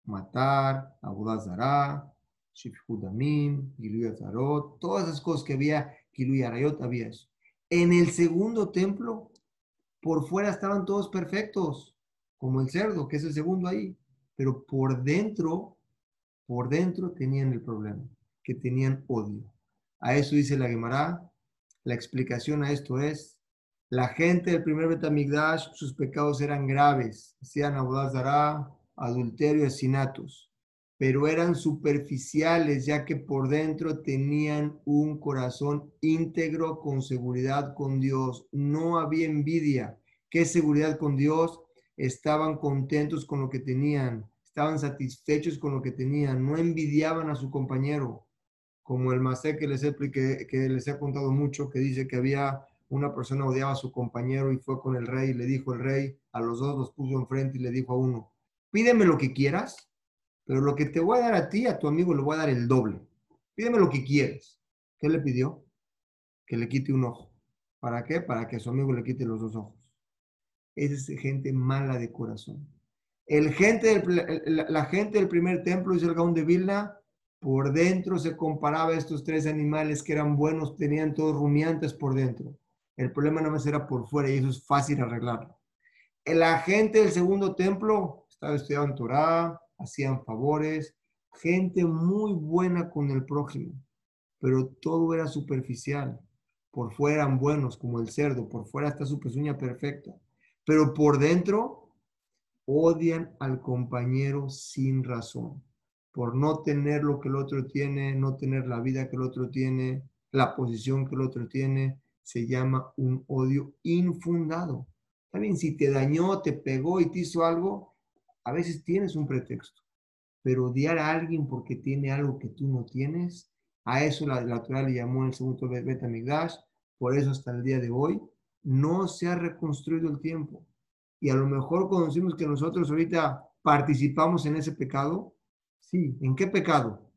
Matar, abodazará, Shifhudamim, Azarot, todas esas cosas que había, Arayot, había eso. En el segundo templo, por fuera estaban todos perfectos, como el cerdo, que es el segundo ahí, pero por dentro, por dentro tenían el problema, que tenían odio. A eso dice la Gemara, la explicación a esto es, la gente del primer Betamigdash, sus pecados eran graves, hacían abodazará, adulterio, asesinatos, pero eran superficiales ya que por dentro tenían un corazón íntegro con seguridad con Dios. No había envidia. ¿Qué seguridad con Dios? Estaban contentos con lo que tenían, estaban satisfechos con lo que tenían, no envidiaban a su compañero, como el Masé que les, he, que, les he contado mucho, que dice que había una persona odiaba a su compañero y fue con el rey y le dijo el rey, a los dos los puso enfrente y le dijo a uno, pídeme lo que quieras, pero lo que te voy a dar a ti, a tu amigo, le voy a dar el doble. Pídeme lo que quieres. ¿Qué le pidió? Que le quite un ojo. ¿Para qué? Para que a su amigo le quite los dos ojos. Es gente mala de corazón. El gente la, gente del primer templo, dice el Gaón de Vilna, por dentro se comparaba a estos tres animales que eran buenos, tenían todos rumiantes por dentro. El problema no más era por fuera y eso es fácil arreglarlo. La gente del segundo templo estaba estudiando Torah, hacían favores, gente muy buena con el prójimo, pero todo era superficial. Por fuera eran buenos como el cerdo, por fuera está su pezuña perfecta, pero por dentro odian al compañero sin razón, por no tener lo que el otro tiene, no tener la vida que el otro tiene, la posición que el otro tiene, se llama un odio infundado. También si te dañó, te pegó y te hizo algo, a veces tienes un pretexto, pero odiar a alguien porque tiene algo que tú no tienes, a eso la, la Torah le llamó en el segundo Betamigdash, por eso hasta el día de hoy no se ha reconstruido el tiempo. Y a lo mejor conocimos que nosotros ahorita participamos en ese pecado. Sí, ¿en qué pecado?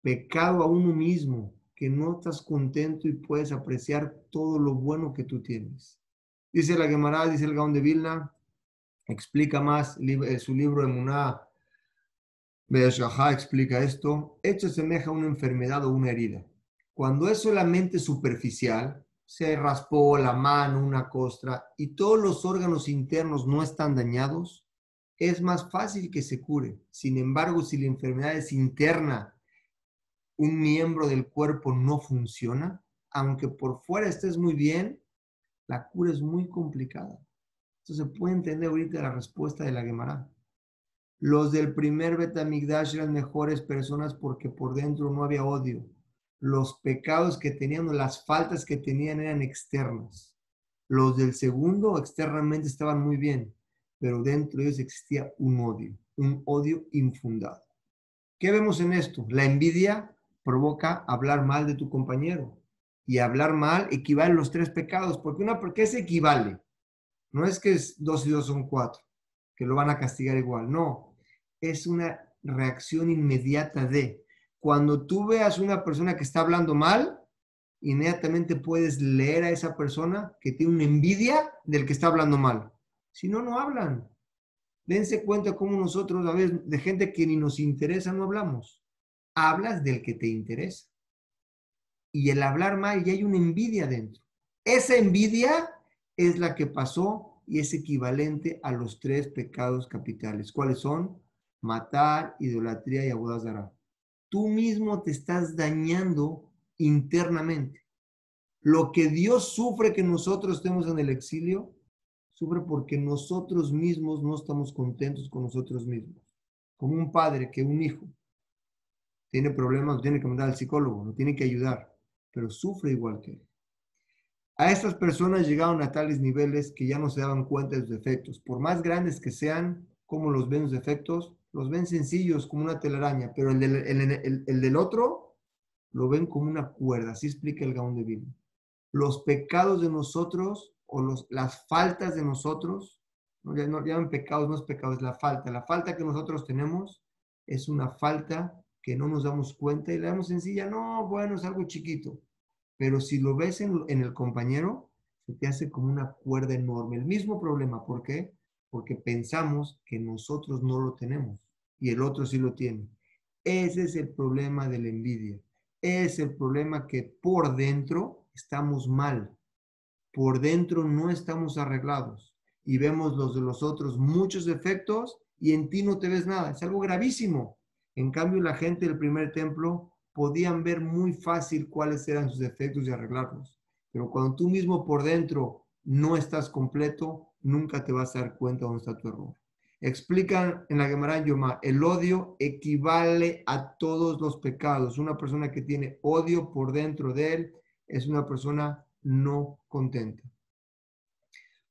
Pecado a uno mismo, que no estás contento y puedes apreciar todo lo bueno que tú tienes. Dice la Gemara, dice el Gaón de Vilna, explica más eh, su libro de Muná, Be'eshahá explica esto, hecho semeja a una enfermedad o una herida. Cuando es solamente superficial, se raspó la mano, una costra, y todos los órganos internos no están dañados, es más fácil que se cure. Sin embargo, si la enfermedad es interna, un miembro del cuerpo no funciona, aunque por fuera estés muy bien, la cura es muy complicada. Entonces puede entender ahorita la respuesta de la Gemara. Los del primer Betamigdash eran mejores personas porque por dentro no había odio. Los pecados que tenían, las faltas que tenían eran externas. Los del segundo externamente estaban muy bien, pero dentro de ellos existía un odio, un odio infundado. ¿Qué vemos en esto? La envidia provoca hablar mal de tu compañero. Y hablar mal equivale a los tres pecados, porque una, qué se equivale? No es que dos y dos son cuatro, que lo van a castigar igual. No, es una reacción inmediata de cuando tú veas una persona que está hablando mal, inmediatamente puedes leer a esa persona que tiene una envidia del que está hablando mal. Si no, no hablan. Dense cuenta cómo nosotros a veces de gente que ni nos interesa no hablamos. Hablas del que te interesa. Y el hablar mal ya hay una envidia dentro. Esa envidia es la que pasó y es equivalente a los tres pecados capitales. ¿Cuáles son? Matar, idolatría y abodazara. Tú mismo te estás dañando internamente. Lo que Dios sufre que nosotros estemos en el exilio, sufre porque nosotros mismos no estamos contentos con nosotros mismos. Como un padre que un hijo tiene problemas, tiene que mandar al psicólogo, no tiene que ayudar, pero sufre igual que él. A estas personas llegaron a tales niveles que ya no se daban cuenta de sus defectos. Por más grandes que sean, como los ven los defectos, los ven sencillos como una telaraña, pero el del, el, del otro lo ven como una cuerda. Así explica el Gaón de Biblia. Los pecados de nosotros o los, las faltas de nosotros, no, no llaman pecados, no es pecado, es la falta. La falta que nosotros tenemos es una falta que no nos damos cuenta y la damos sencilla. No, bueno, es algo chiquito pero si lo ves en, el compañero, se te hace como una cuerda enorme. El mismo problema, ¿por qué? Porque pensamos que nosotros no lo tenemos y el otro sí lo tiene. Ese es el problema de la envidia. Es el problema que por dentro estamos mal. Por dentro no estamos arreglados. Y vemos los de los otros muchos defectos y en ti no te ves nada. Es algo gravísimo. En cambio, la gente del primer templo podían ver muy fácil cuáles eran sus defectos y arreglarlos. Pero cuando tú mismo por dentro no estás completo, nunca te vas a dar cuenta dónde está tu error. Explican en la Gemara Yoma, el odio equivale a todos los pecados. Una persona que tiene odio por dentro de él es una persona no contenta.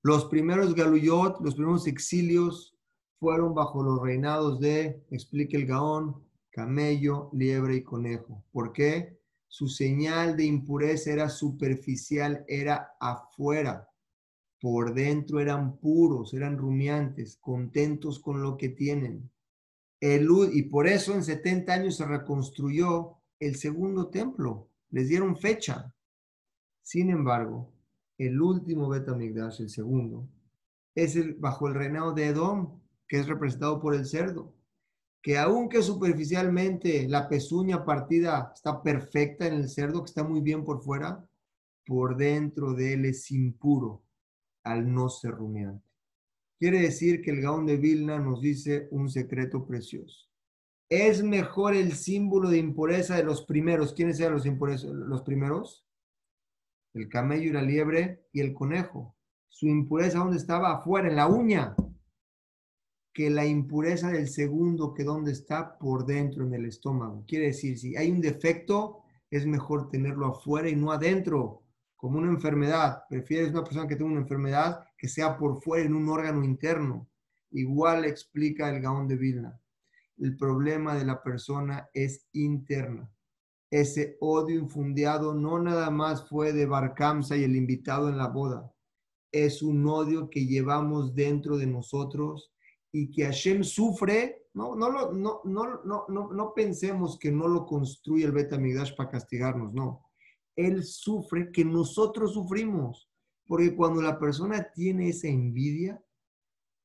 Los primeros galuyot, los primeros exilios fueron bajo los reinados de, explica el Gaón, camello, liebre y conejo. ¿Por qué? Su señal de impureza era superficial, era afuera. Por dentro eran puros, eran rumiantes, contentos con lo que tienen. El, y por eso en 70 años se reconstruyó el segundo templo. Les dieron fecha. Sin embargo, el último Betamigdash, el segundo, es el, bajo el reinado de Edom, que es representado por el cerdo que aunque superficialmente la pezuña partida está perfecta en el cerdo, que está muy bien por fuera, por dentro de él es impuro al no ser rumiante. Quiere decir que el Gaón de Vilna nos dice un secreto precioso. Es mejor el símbolo de impureza de los primeros. ¿Quiénes eran los, los primeros? El camello y la liebre y el conejo. Su impureza, ¿dónde estaba? Afuera, en la uña que la impureza del segundo que donde está por dentro en el estómago. Quiere decir, si hay un defecto, es mejor tenerlo afuera y no adentro, como una enfermedad. Prefieres una persona que tenga una enfermedad que sea por fuera en un órgano interno. Igual explica el Gaón de Vilna. El problema de la persona es interna. Ese odio infundiado no nada más fue de Barkamsa y el invitado en la boda. Es un odio que llevamos dentro de nosotros y que Hashem sufre, no, no, no, no, no, no, no pensemos que no lo construye el Betamigdash para castigarnos, no. Él sufre que nosotros sufrimos, porque cuando la persona tiene esa envidia,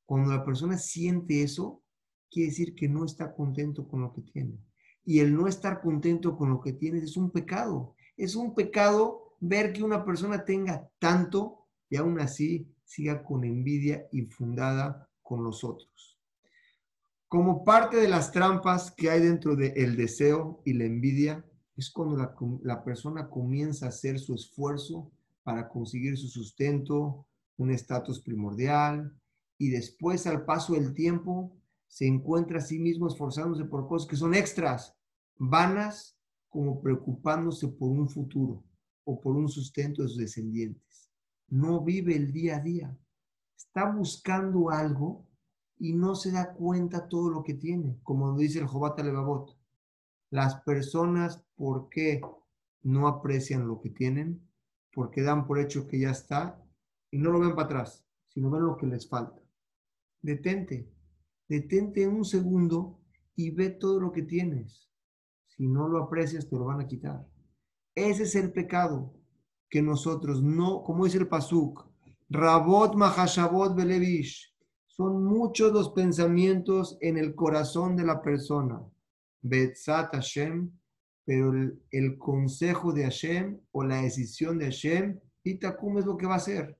cuando la persona siente eso, quiere decir que no está contento con lo que tiene. Y el no estar contento con lo que tienes es un pecado. Es un pecado ver que una persona tenga tanto y aún así siga con envidia infundada con los otros. Como parte de las trampas que hay dentro del deseo y la envidia, es cuando la, persona comienza a hacer su esfuerzo para conseguir su sustento, un estatus primordial, y después al paso del tiempo se encuentra a sí mismo esforzándose por cosas que son extras, vanas, como preocupándose por un futuro o por un sustento de sus descendientes. No vive el día a día está buscando algo y no se da cuenta todo lo que tiene, como dice el Jobata Levavot. Las personas, ¿por qué no aprecian lo que tienen? Porque dan por hecho que ya está y no lo ven para atrás, sino ven lo que les falta. Detente, detente un segundo y ve todo lo que tienes. Si no lo aprecias, te lo van a quitar. Ese es el pecado que nosotros no, como dice el Pasuk, Rabot Mahashabot Belevish. Son muchos los pensamientos en el corazón de la persona. Betzat Hashem, pero el, consejo de Hashem o la decisión de Hashem, Itakum es lo que va a hacer.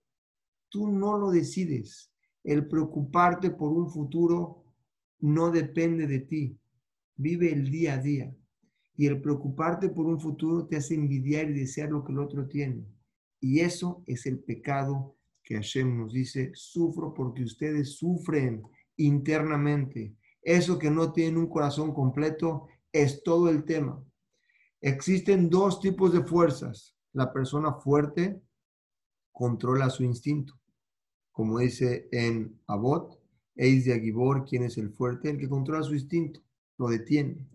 Tú no lo decides. El preocuparte por un futuro no depende de ti. Vive el día a día. Y el preocuparte por un futuro te hace envidiar y desear lo que el otro tiene. Y eso es el pecado que Hashem nos dice, sufro porque ustedes sufren internamente. Eso que no tienen un corazón completo es todo el tema. Existen dos tipos de fuerzas. La persona fuerte controla su instinto. Como dice en Abot, Eis de Agibor, quien es el fuerte, el que controla su instinto, lo detiene.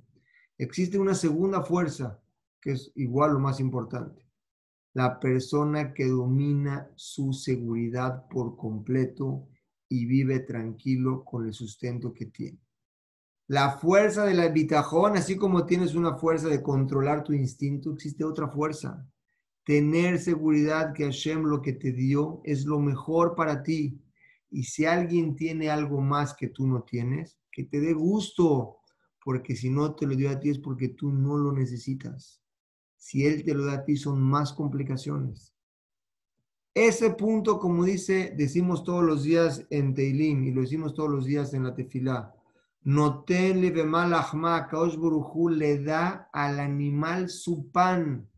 Existe una segunda fuerza que es igual o más importante la persona que domina su seguridad por completo y vive tranquilo con el sustento que tiene. La fuerza de la así como tienes una fuerza de controlar tu instinto, existe otra fuerza. Tener seguridad que Hashem lo que te dio es lo mejor para ti. Y si alguien tiene algo más que tú no tienes, que te dé gusto, porque si no te lo dio a ti es porque tú no lo necesitas. Si Él te lo da a ti son más complicaciones. Ese punto, como dice, decimos todos los días en Teilim y lo decimos todos los días en la tefilá, Notenle bemalachma, Kaosh Burujú le da al animal su pan.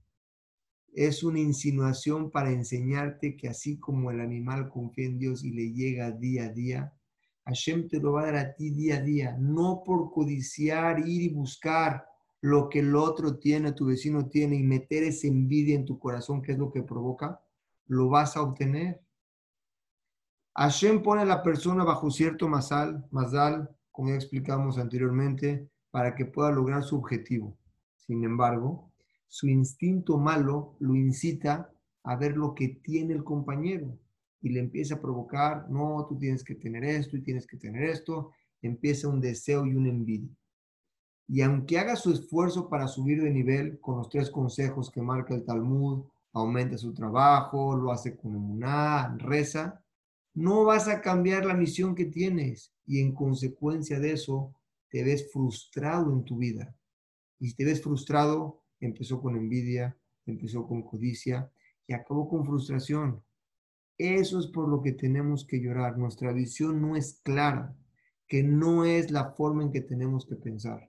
Es una insinuación para enseñarte que así como el animal confía en Dios y le llega día a día, Hashem te lo va a dar a ti día a día, no por codiciar, ir y buscar lo que el otro tiene, tu vecino tiene y meter esa envidia en tu corazón, que es lo que provoca, lo vas a obtener. Hashem pone a la persona bajo cierto masal, masal, como ya explicamos anteriormente, para que pueda lograr su objetivo. Sin embargo, su instinto malo lo incita a ver lo que tiene el compañero y le empieza a provocar, no, tú tienes que tener esto y tienes que tener esto, empieza un deseo y una envidia. Y aunque haga su esfuerzo para subir de nivel con los tres consejos que marca el Talmud, aumenta su trabajo, lo hace con emuná, reza, no vas a cambiar la misión que tienes y en consecuencia de eso te ves frustrado en tu vida. Y te ves frustrado, empezó con envidia, empezó con codicia y acabó con frustración. Eso es por lo que tenemos que llorar. Nuestra visión no es clara, que no es la forma en que tenemos que pensar.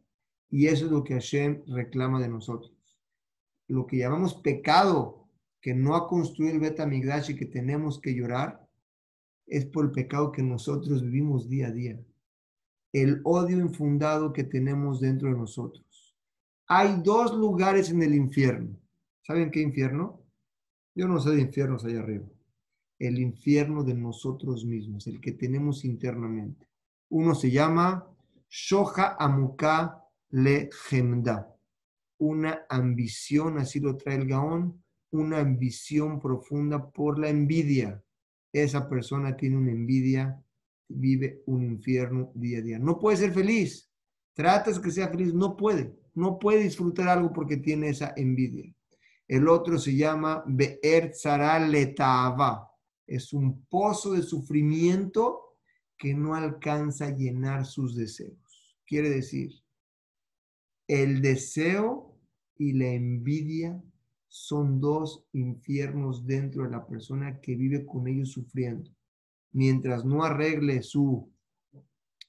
Y eso es lo que Hashem reclama de nosotros. Lo que llamamos pecado, que no ha construido el Beta Migdash y que tenemos que llorar, es por el pecado que nosotros vivimos día a día. El odio infundado que tenemos dentro de nosotros. Hay dos lugares en el infierno. ¿Saben qué infierno? Yo no sé de infiernos allá arriba. El infierno de nosotros mismos, el que tenemos internamente. Uno se llama Shoja Amuka Le Gemda. Una ambición, así lo trae el Gaón, una ambición profunda por la envidia esa persona tiene una envidia, vive un infierno día a día. No puede ser feliz. Tratas que sea feliz, no puede. No puede disfrutar algo porque tiene esa envidia. El otro se llama Be'er Letava. Es un pozo de sufrimiento que no alcanza a llenar sus deseos. Quiere decir, el deseo y la envidia son dos infiernos dentro de la persona que vive con ellos sufriendo. Mientras no arregle su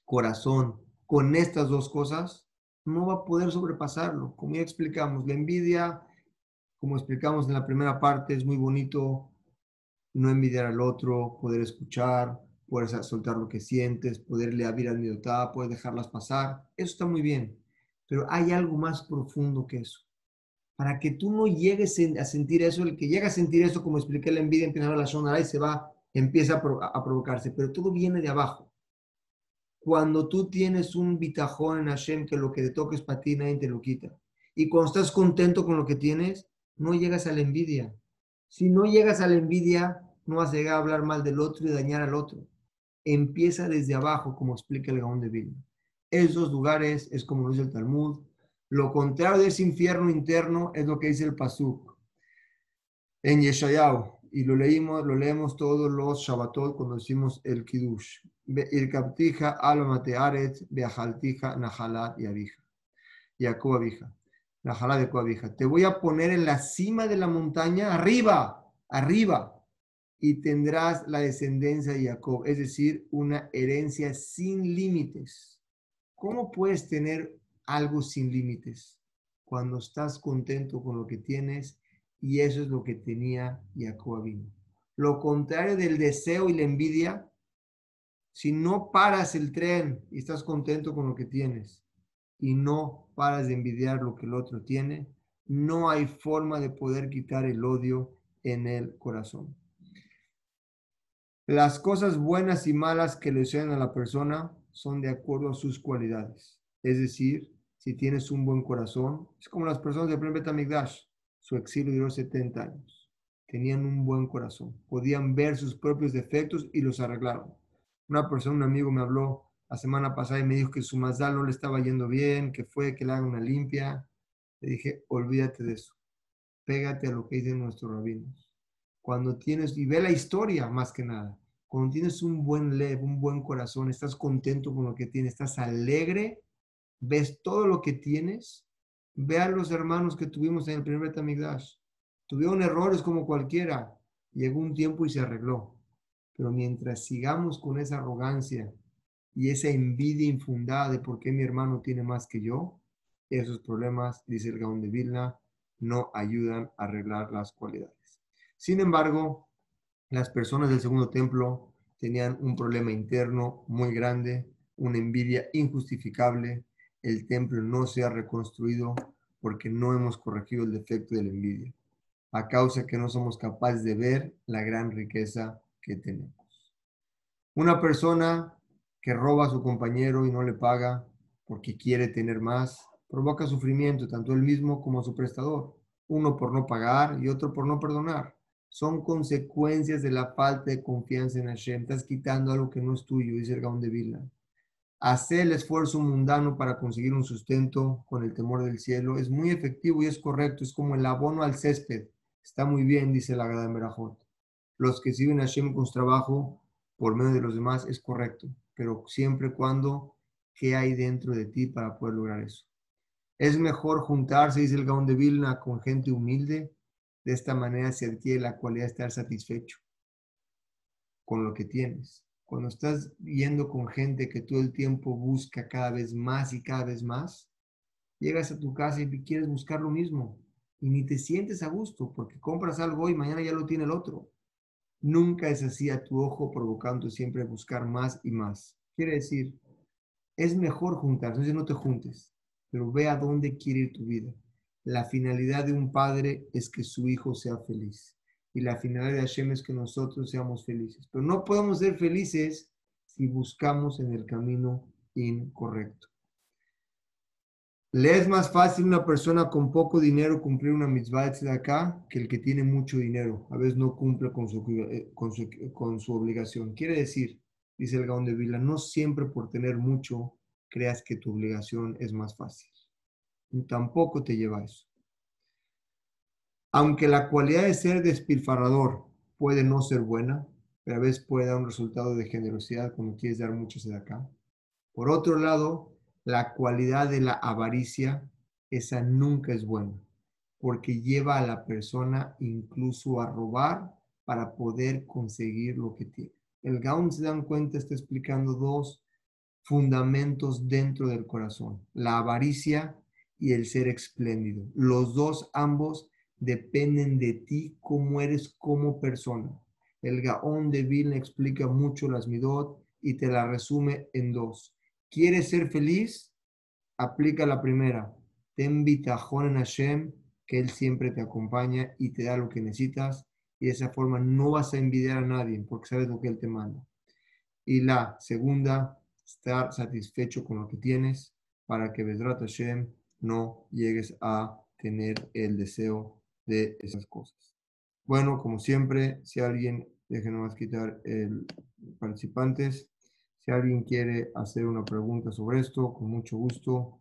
corazón con estas dos cosas, no va a poder sobrepasarlo. Como ya explicamos, la envidia, como explicamos en la primera parte, es muy bonito no envidiar al otro, poder escuchar, poder soltar lo que sientes, poderle abrir al midotá, poder dejarlas pasar. Eso está muy bien. Pero hay algo más profundo que eso para que tú no llegues a sentir eso, el que llega a sentir eso, como expliqué, la envidia empieza a la zona y se va, empieza a, provocarse, pero todo viene de abajo. Cuando tú tienes un bitajón en Hashem, que lo que te toca es para ti, nadie te lo quita. Y cuando estás contento con lo que tienes, no llegas a la envidia. Si no llegas a la envidia, no vas a llegar a hablar mal del otro y dañar al otro. Empieza desde abajo, como explica el Gaón de Vilna. Esos lugares es como dice el Talmud, lo contrario de ese infierno interno es lo que dice el Pasuk en Yeshayahu. Y lo leímos, lo leemos todos los Shabbatot cuando decimos el Kiddush. Irkaptija almate aret, beajaltija nahalat y abija. Jacob abija. Nahalat de abija. Te voy a poner en la cima de la montaña, arriba, arriba. Y tendrás la descendencia de Jacob, es decir, una herencia sin límites. ¿Cómo puedes tener algo sin límites, cuando estás contento con lo que tienes y eso es lo que tenía Jacob vino. Lo contrario del deseo y la envidia, si no paras el tren y estás contento con lo que tienes y no paras de envidiar lo que el otro tiene, no hay forma de poder quitar el odio en el corazón. Las cosas buenas y malas que le suceden a la persona son de acuerdo a sus cualidades. Es decir, si tienes un buen corazón. Es como las personas de primer Betamigdash. Su exilio duró 70 años. Tenían un buen corazón. Podían ver sus propios defectos y los arreglaron. Una persona, un amigo me habló la semana pasada y me dijo que su mazal no le estaba yendo bien, que fue que le haga una limpia. Le dije, olvídate de eso. Pégate a lo que dicen nuestros rabinos. Cuando tienes, y ve la historia más que nada, cuando tienes un buen lev, un buen corazón, estás contento con lo que tienes, estás alegre, ves todo lo que tienes, ve a los hermanos que tuvimos en el primer Betamigdash. Tuvieron errores como cualquiera. Llegó un tiempo y se arregló. Pero mientras sigamos con esa arrogancia y esa envidia infundada de por qué mi hermano tiene más que yo, esos problemas, dice el Gaón de Vilna, no ayudan a arreglar las cualidades. Sin embargo, las personas del segundo templo tenían un problema interno muy grande, una envidia injustificable. El templo no se ha reconstruido porque no hemos corregido el defecto de la envidia, a causa que no somos capaces de ver la gran riqueza que tenemos. Una persona que roba a su compañero y no le paga porque quiere tener más, provoca sufrimiento tanto él mismo como su prestador, uno por no pagar y otro por no perdonar. Son consecuencias de la falta de confianza en Hashem. Estás quitando algo que no es tuyo, dice el Gaón de Vilna. Hacer el esfuerzo mundano para conseguir un sustento con el temor del cielo es muy efectivo y es correcto. Es como el abono al césped. Está muy bien, dice la Gada Merajot. Los que sirven a Hashem con su trabajo por medio de los demás es correcto, pero siempre cuando, ¿qué hay dentro de ti para poder lograr eso? Es mejor juntarse, dice el Gaón de Vilna, con gente humilde. De esta manera se adquiere la cualidad de estar satisfecho con lo que tienes. Cuando estás yendo con gente que todo el tiempo busca cada vez más y cada vez más, llegas a tu casa y quieres buscar lo mismo y ni te sientes a gusto porque compras algo y mañana ya lo tiene el otro. Nunca es así a tu ojo provocando siempre buscar más y más. Quiere decir, es mejor juntarse, no no te juntes pero ve a dónde quiere ir tu vida. La finalidad de un padre es que su hijo sea feliz. Y la finalidad de Hashem es que nosotros seamos felices. Pero no podemos ser felices si buscamos en el camino incorrecto. Le es más fácil una persona con poco dinero cumplir una mitzvah de acá que el que tiene mucho dinero. A veces no cumple con su, eh, con su, con su obligación. Quiere decir, dice el Gaón de Vila, no siempre por tener mucho creas que tu obligación es más fácil. Tampoco te lleva eso. Aunque la cualidad de ser despilfarrador puede no ser buena, pero a veces puede dar un resultado de generosidad cuando quieres dar mucho de acá. Por otro lado, la cualidad de la avaricia, esa nunca es buena, porque lleva a la persona incluso a robar para poder conseguir lo que tiene. El Gaon se dan cuenta, está explicando dos fundamentos dentro del corazón, la avaricia y el ser espléndido. Los dos ambos dependen de ti como eres como persona. El Gaón de Vilna explica mucho las midot y te la resume en dos. ¿Quieres ser feliz? Aplica la primera. Ten bitajón en Hashem, que Él siempre te acompaña y te da lo que necesitas. Y de esa forma no vas a envidiar a nadie porque sabes lo que Él te manda. Y la segunda, estar satisfecho con lo que tienes para que Vedrat Hashem no llegues a tener el deseo de esas cosas. Bueno, como siempre, si alguien, déjenos más quitar el participantes, si alguien quiere hacer una pregunta sobre esto, con mucho gusto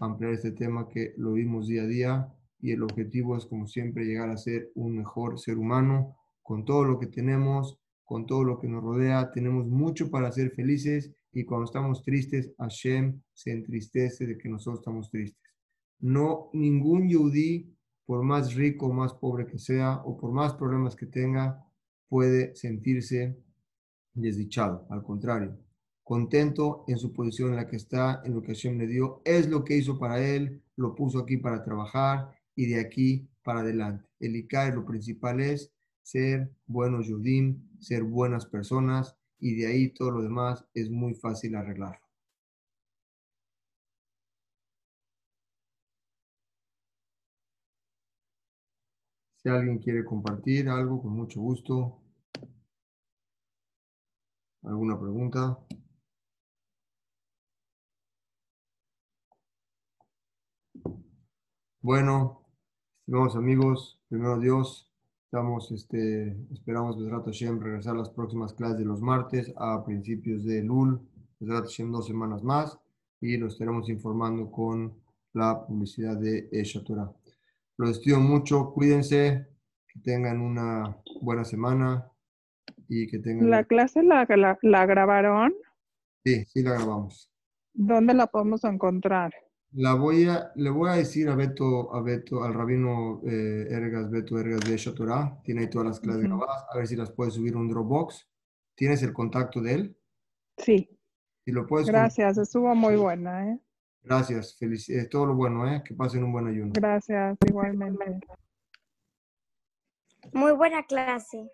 ampliar este tema que lo vimos día a día y el objetivo es como siempre llegar a ser un mejor ser humano con todo lo que tenemos, con todo lo que nos rodea, tenemos mucho para ser felices y cuando estamos tristes, Hashem se entristece de que nosotros estamos tristes. No, ningún yudí, por más rico o más pobre que sea, o por más problemas que tenga, puede sentirse desdichado. Al contrario, contento en su posición en la que está, en lo que Hashem le dio, es lo que hizo para él, lo puso aquí para trabajar y de aquí para adelante. El ICAE lo principal es ser buenos yudim, ser buenas personas, y de ahí todo lo demás es muy fácil arreglarlo. Alguien quiere compartir algo, con mucho gusto. ¿Alguna pregunta? Bueno, estimados amigos, primero Dios, Estamos, este, esperamos, Besrat Hashem, regresar a las próximas clases de los martes a principios de Lul, Besrat Hashem, dos semanas más, y los estaremos informando con la publicidad de Esha Torah. Los despido mucho, cuídense, que tengan una buena semana y que tengan... ¿La clase la, la, la grabaron? Sí, sí la grabamos. ¿Dónde la podemos encontrar? La voy a, le voy a decir a Beto, a Beto, al rabino eh, Ergas, Beto Ergas de Shatorah, tiene ahí todas las clases Ujú. grabadas, a ver si las puedes subir a un Dropbox. ¿Tienes el contacto de él? Sí, Si lo puedes. gracias, estuvo muy buena, ¿eh? Gracias, felici- eh, todo lo bueno, ¿eh? Que pasen un buen ayuno. Gracias, igualmente. Muy buena clase.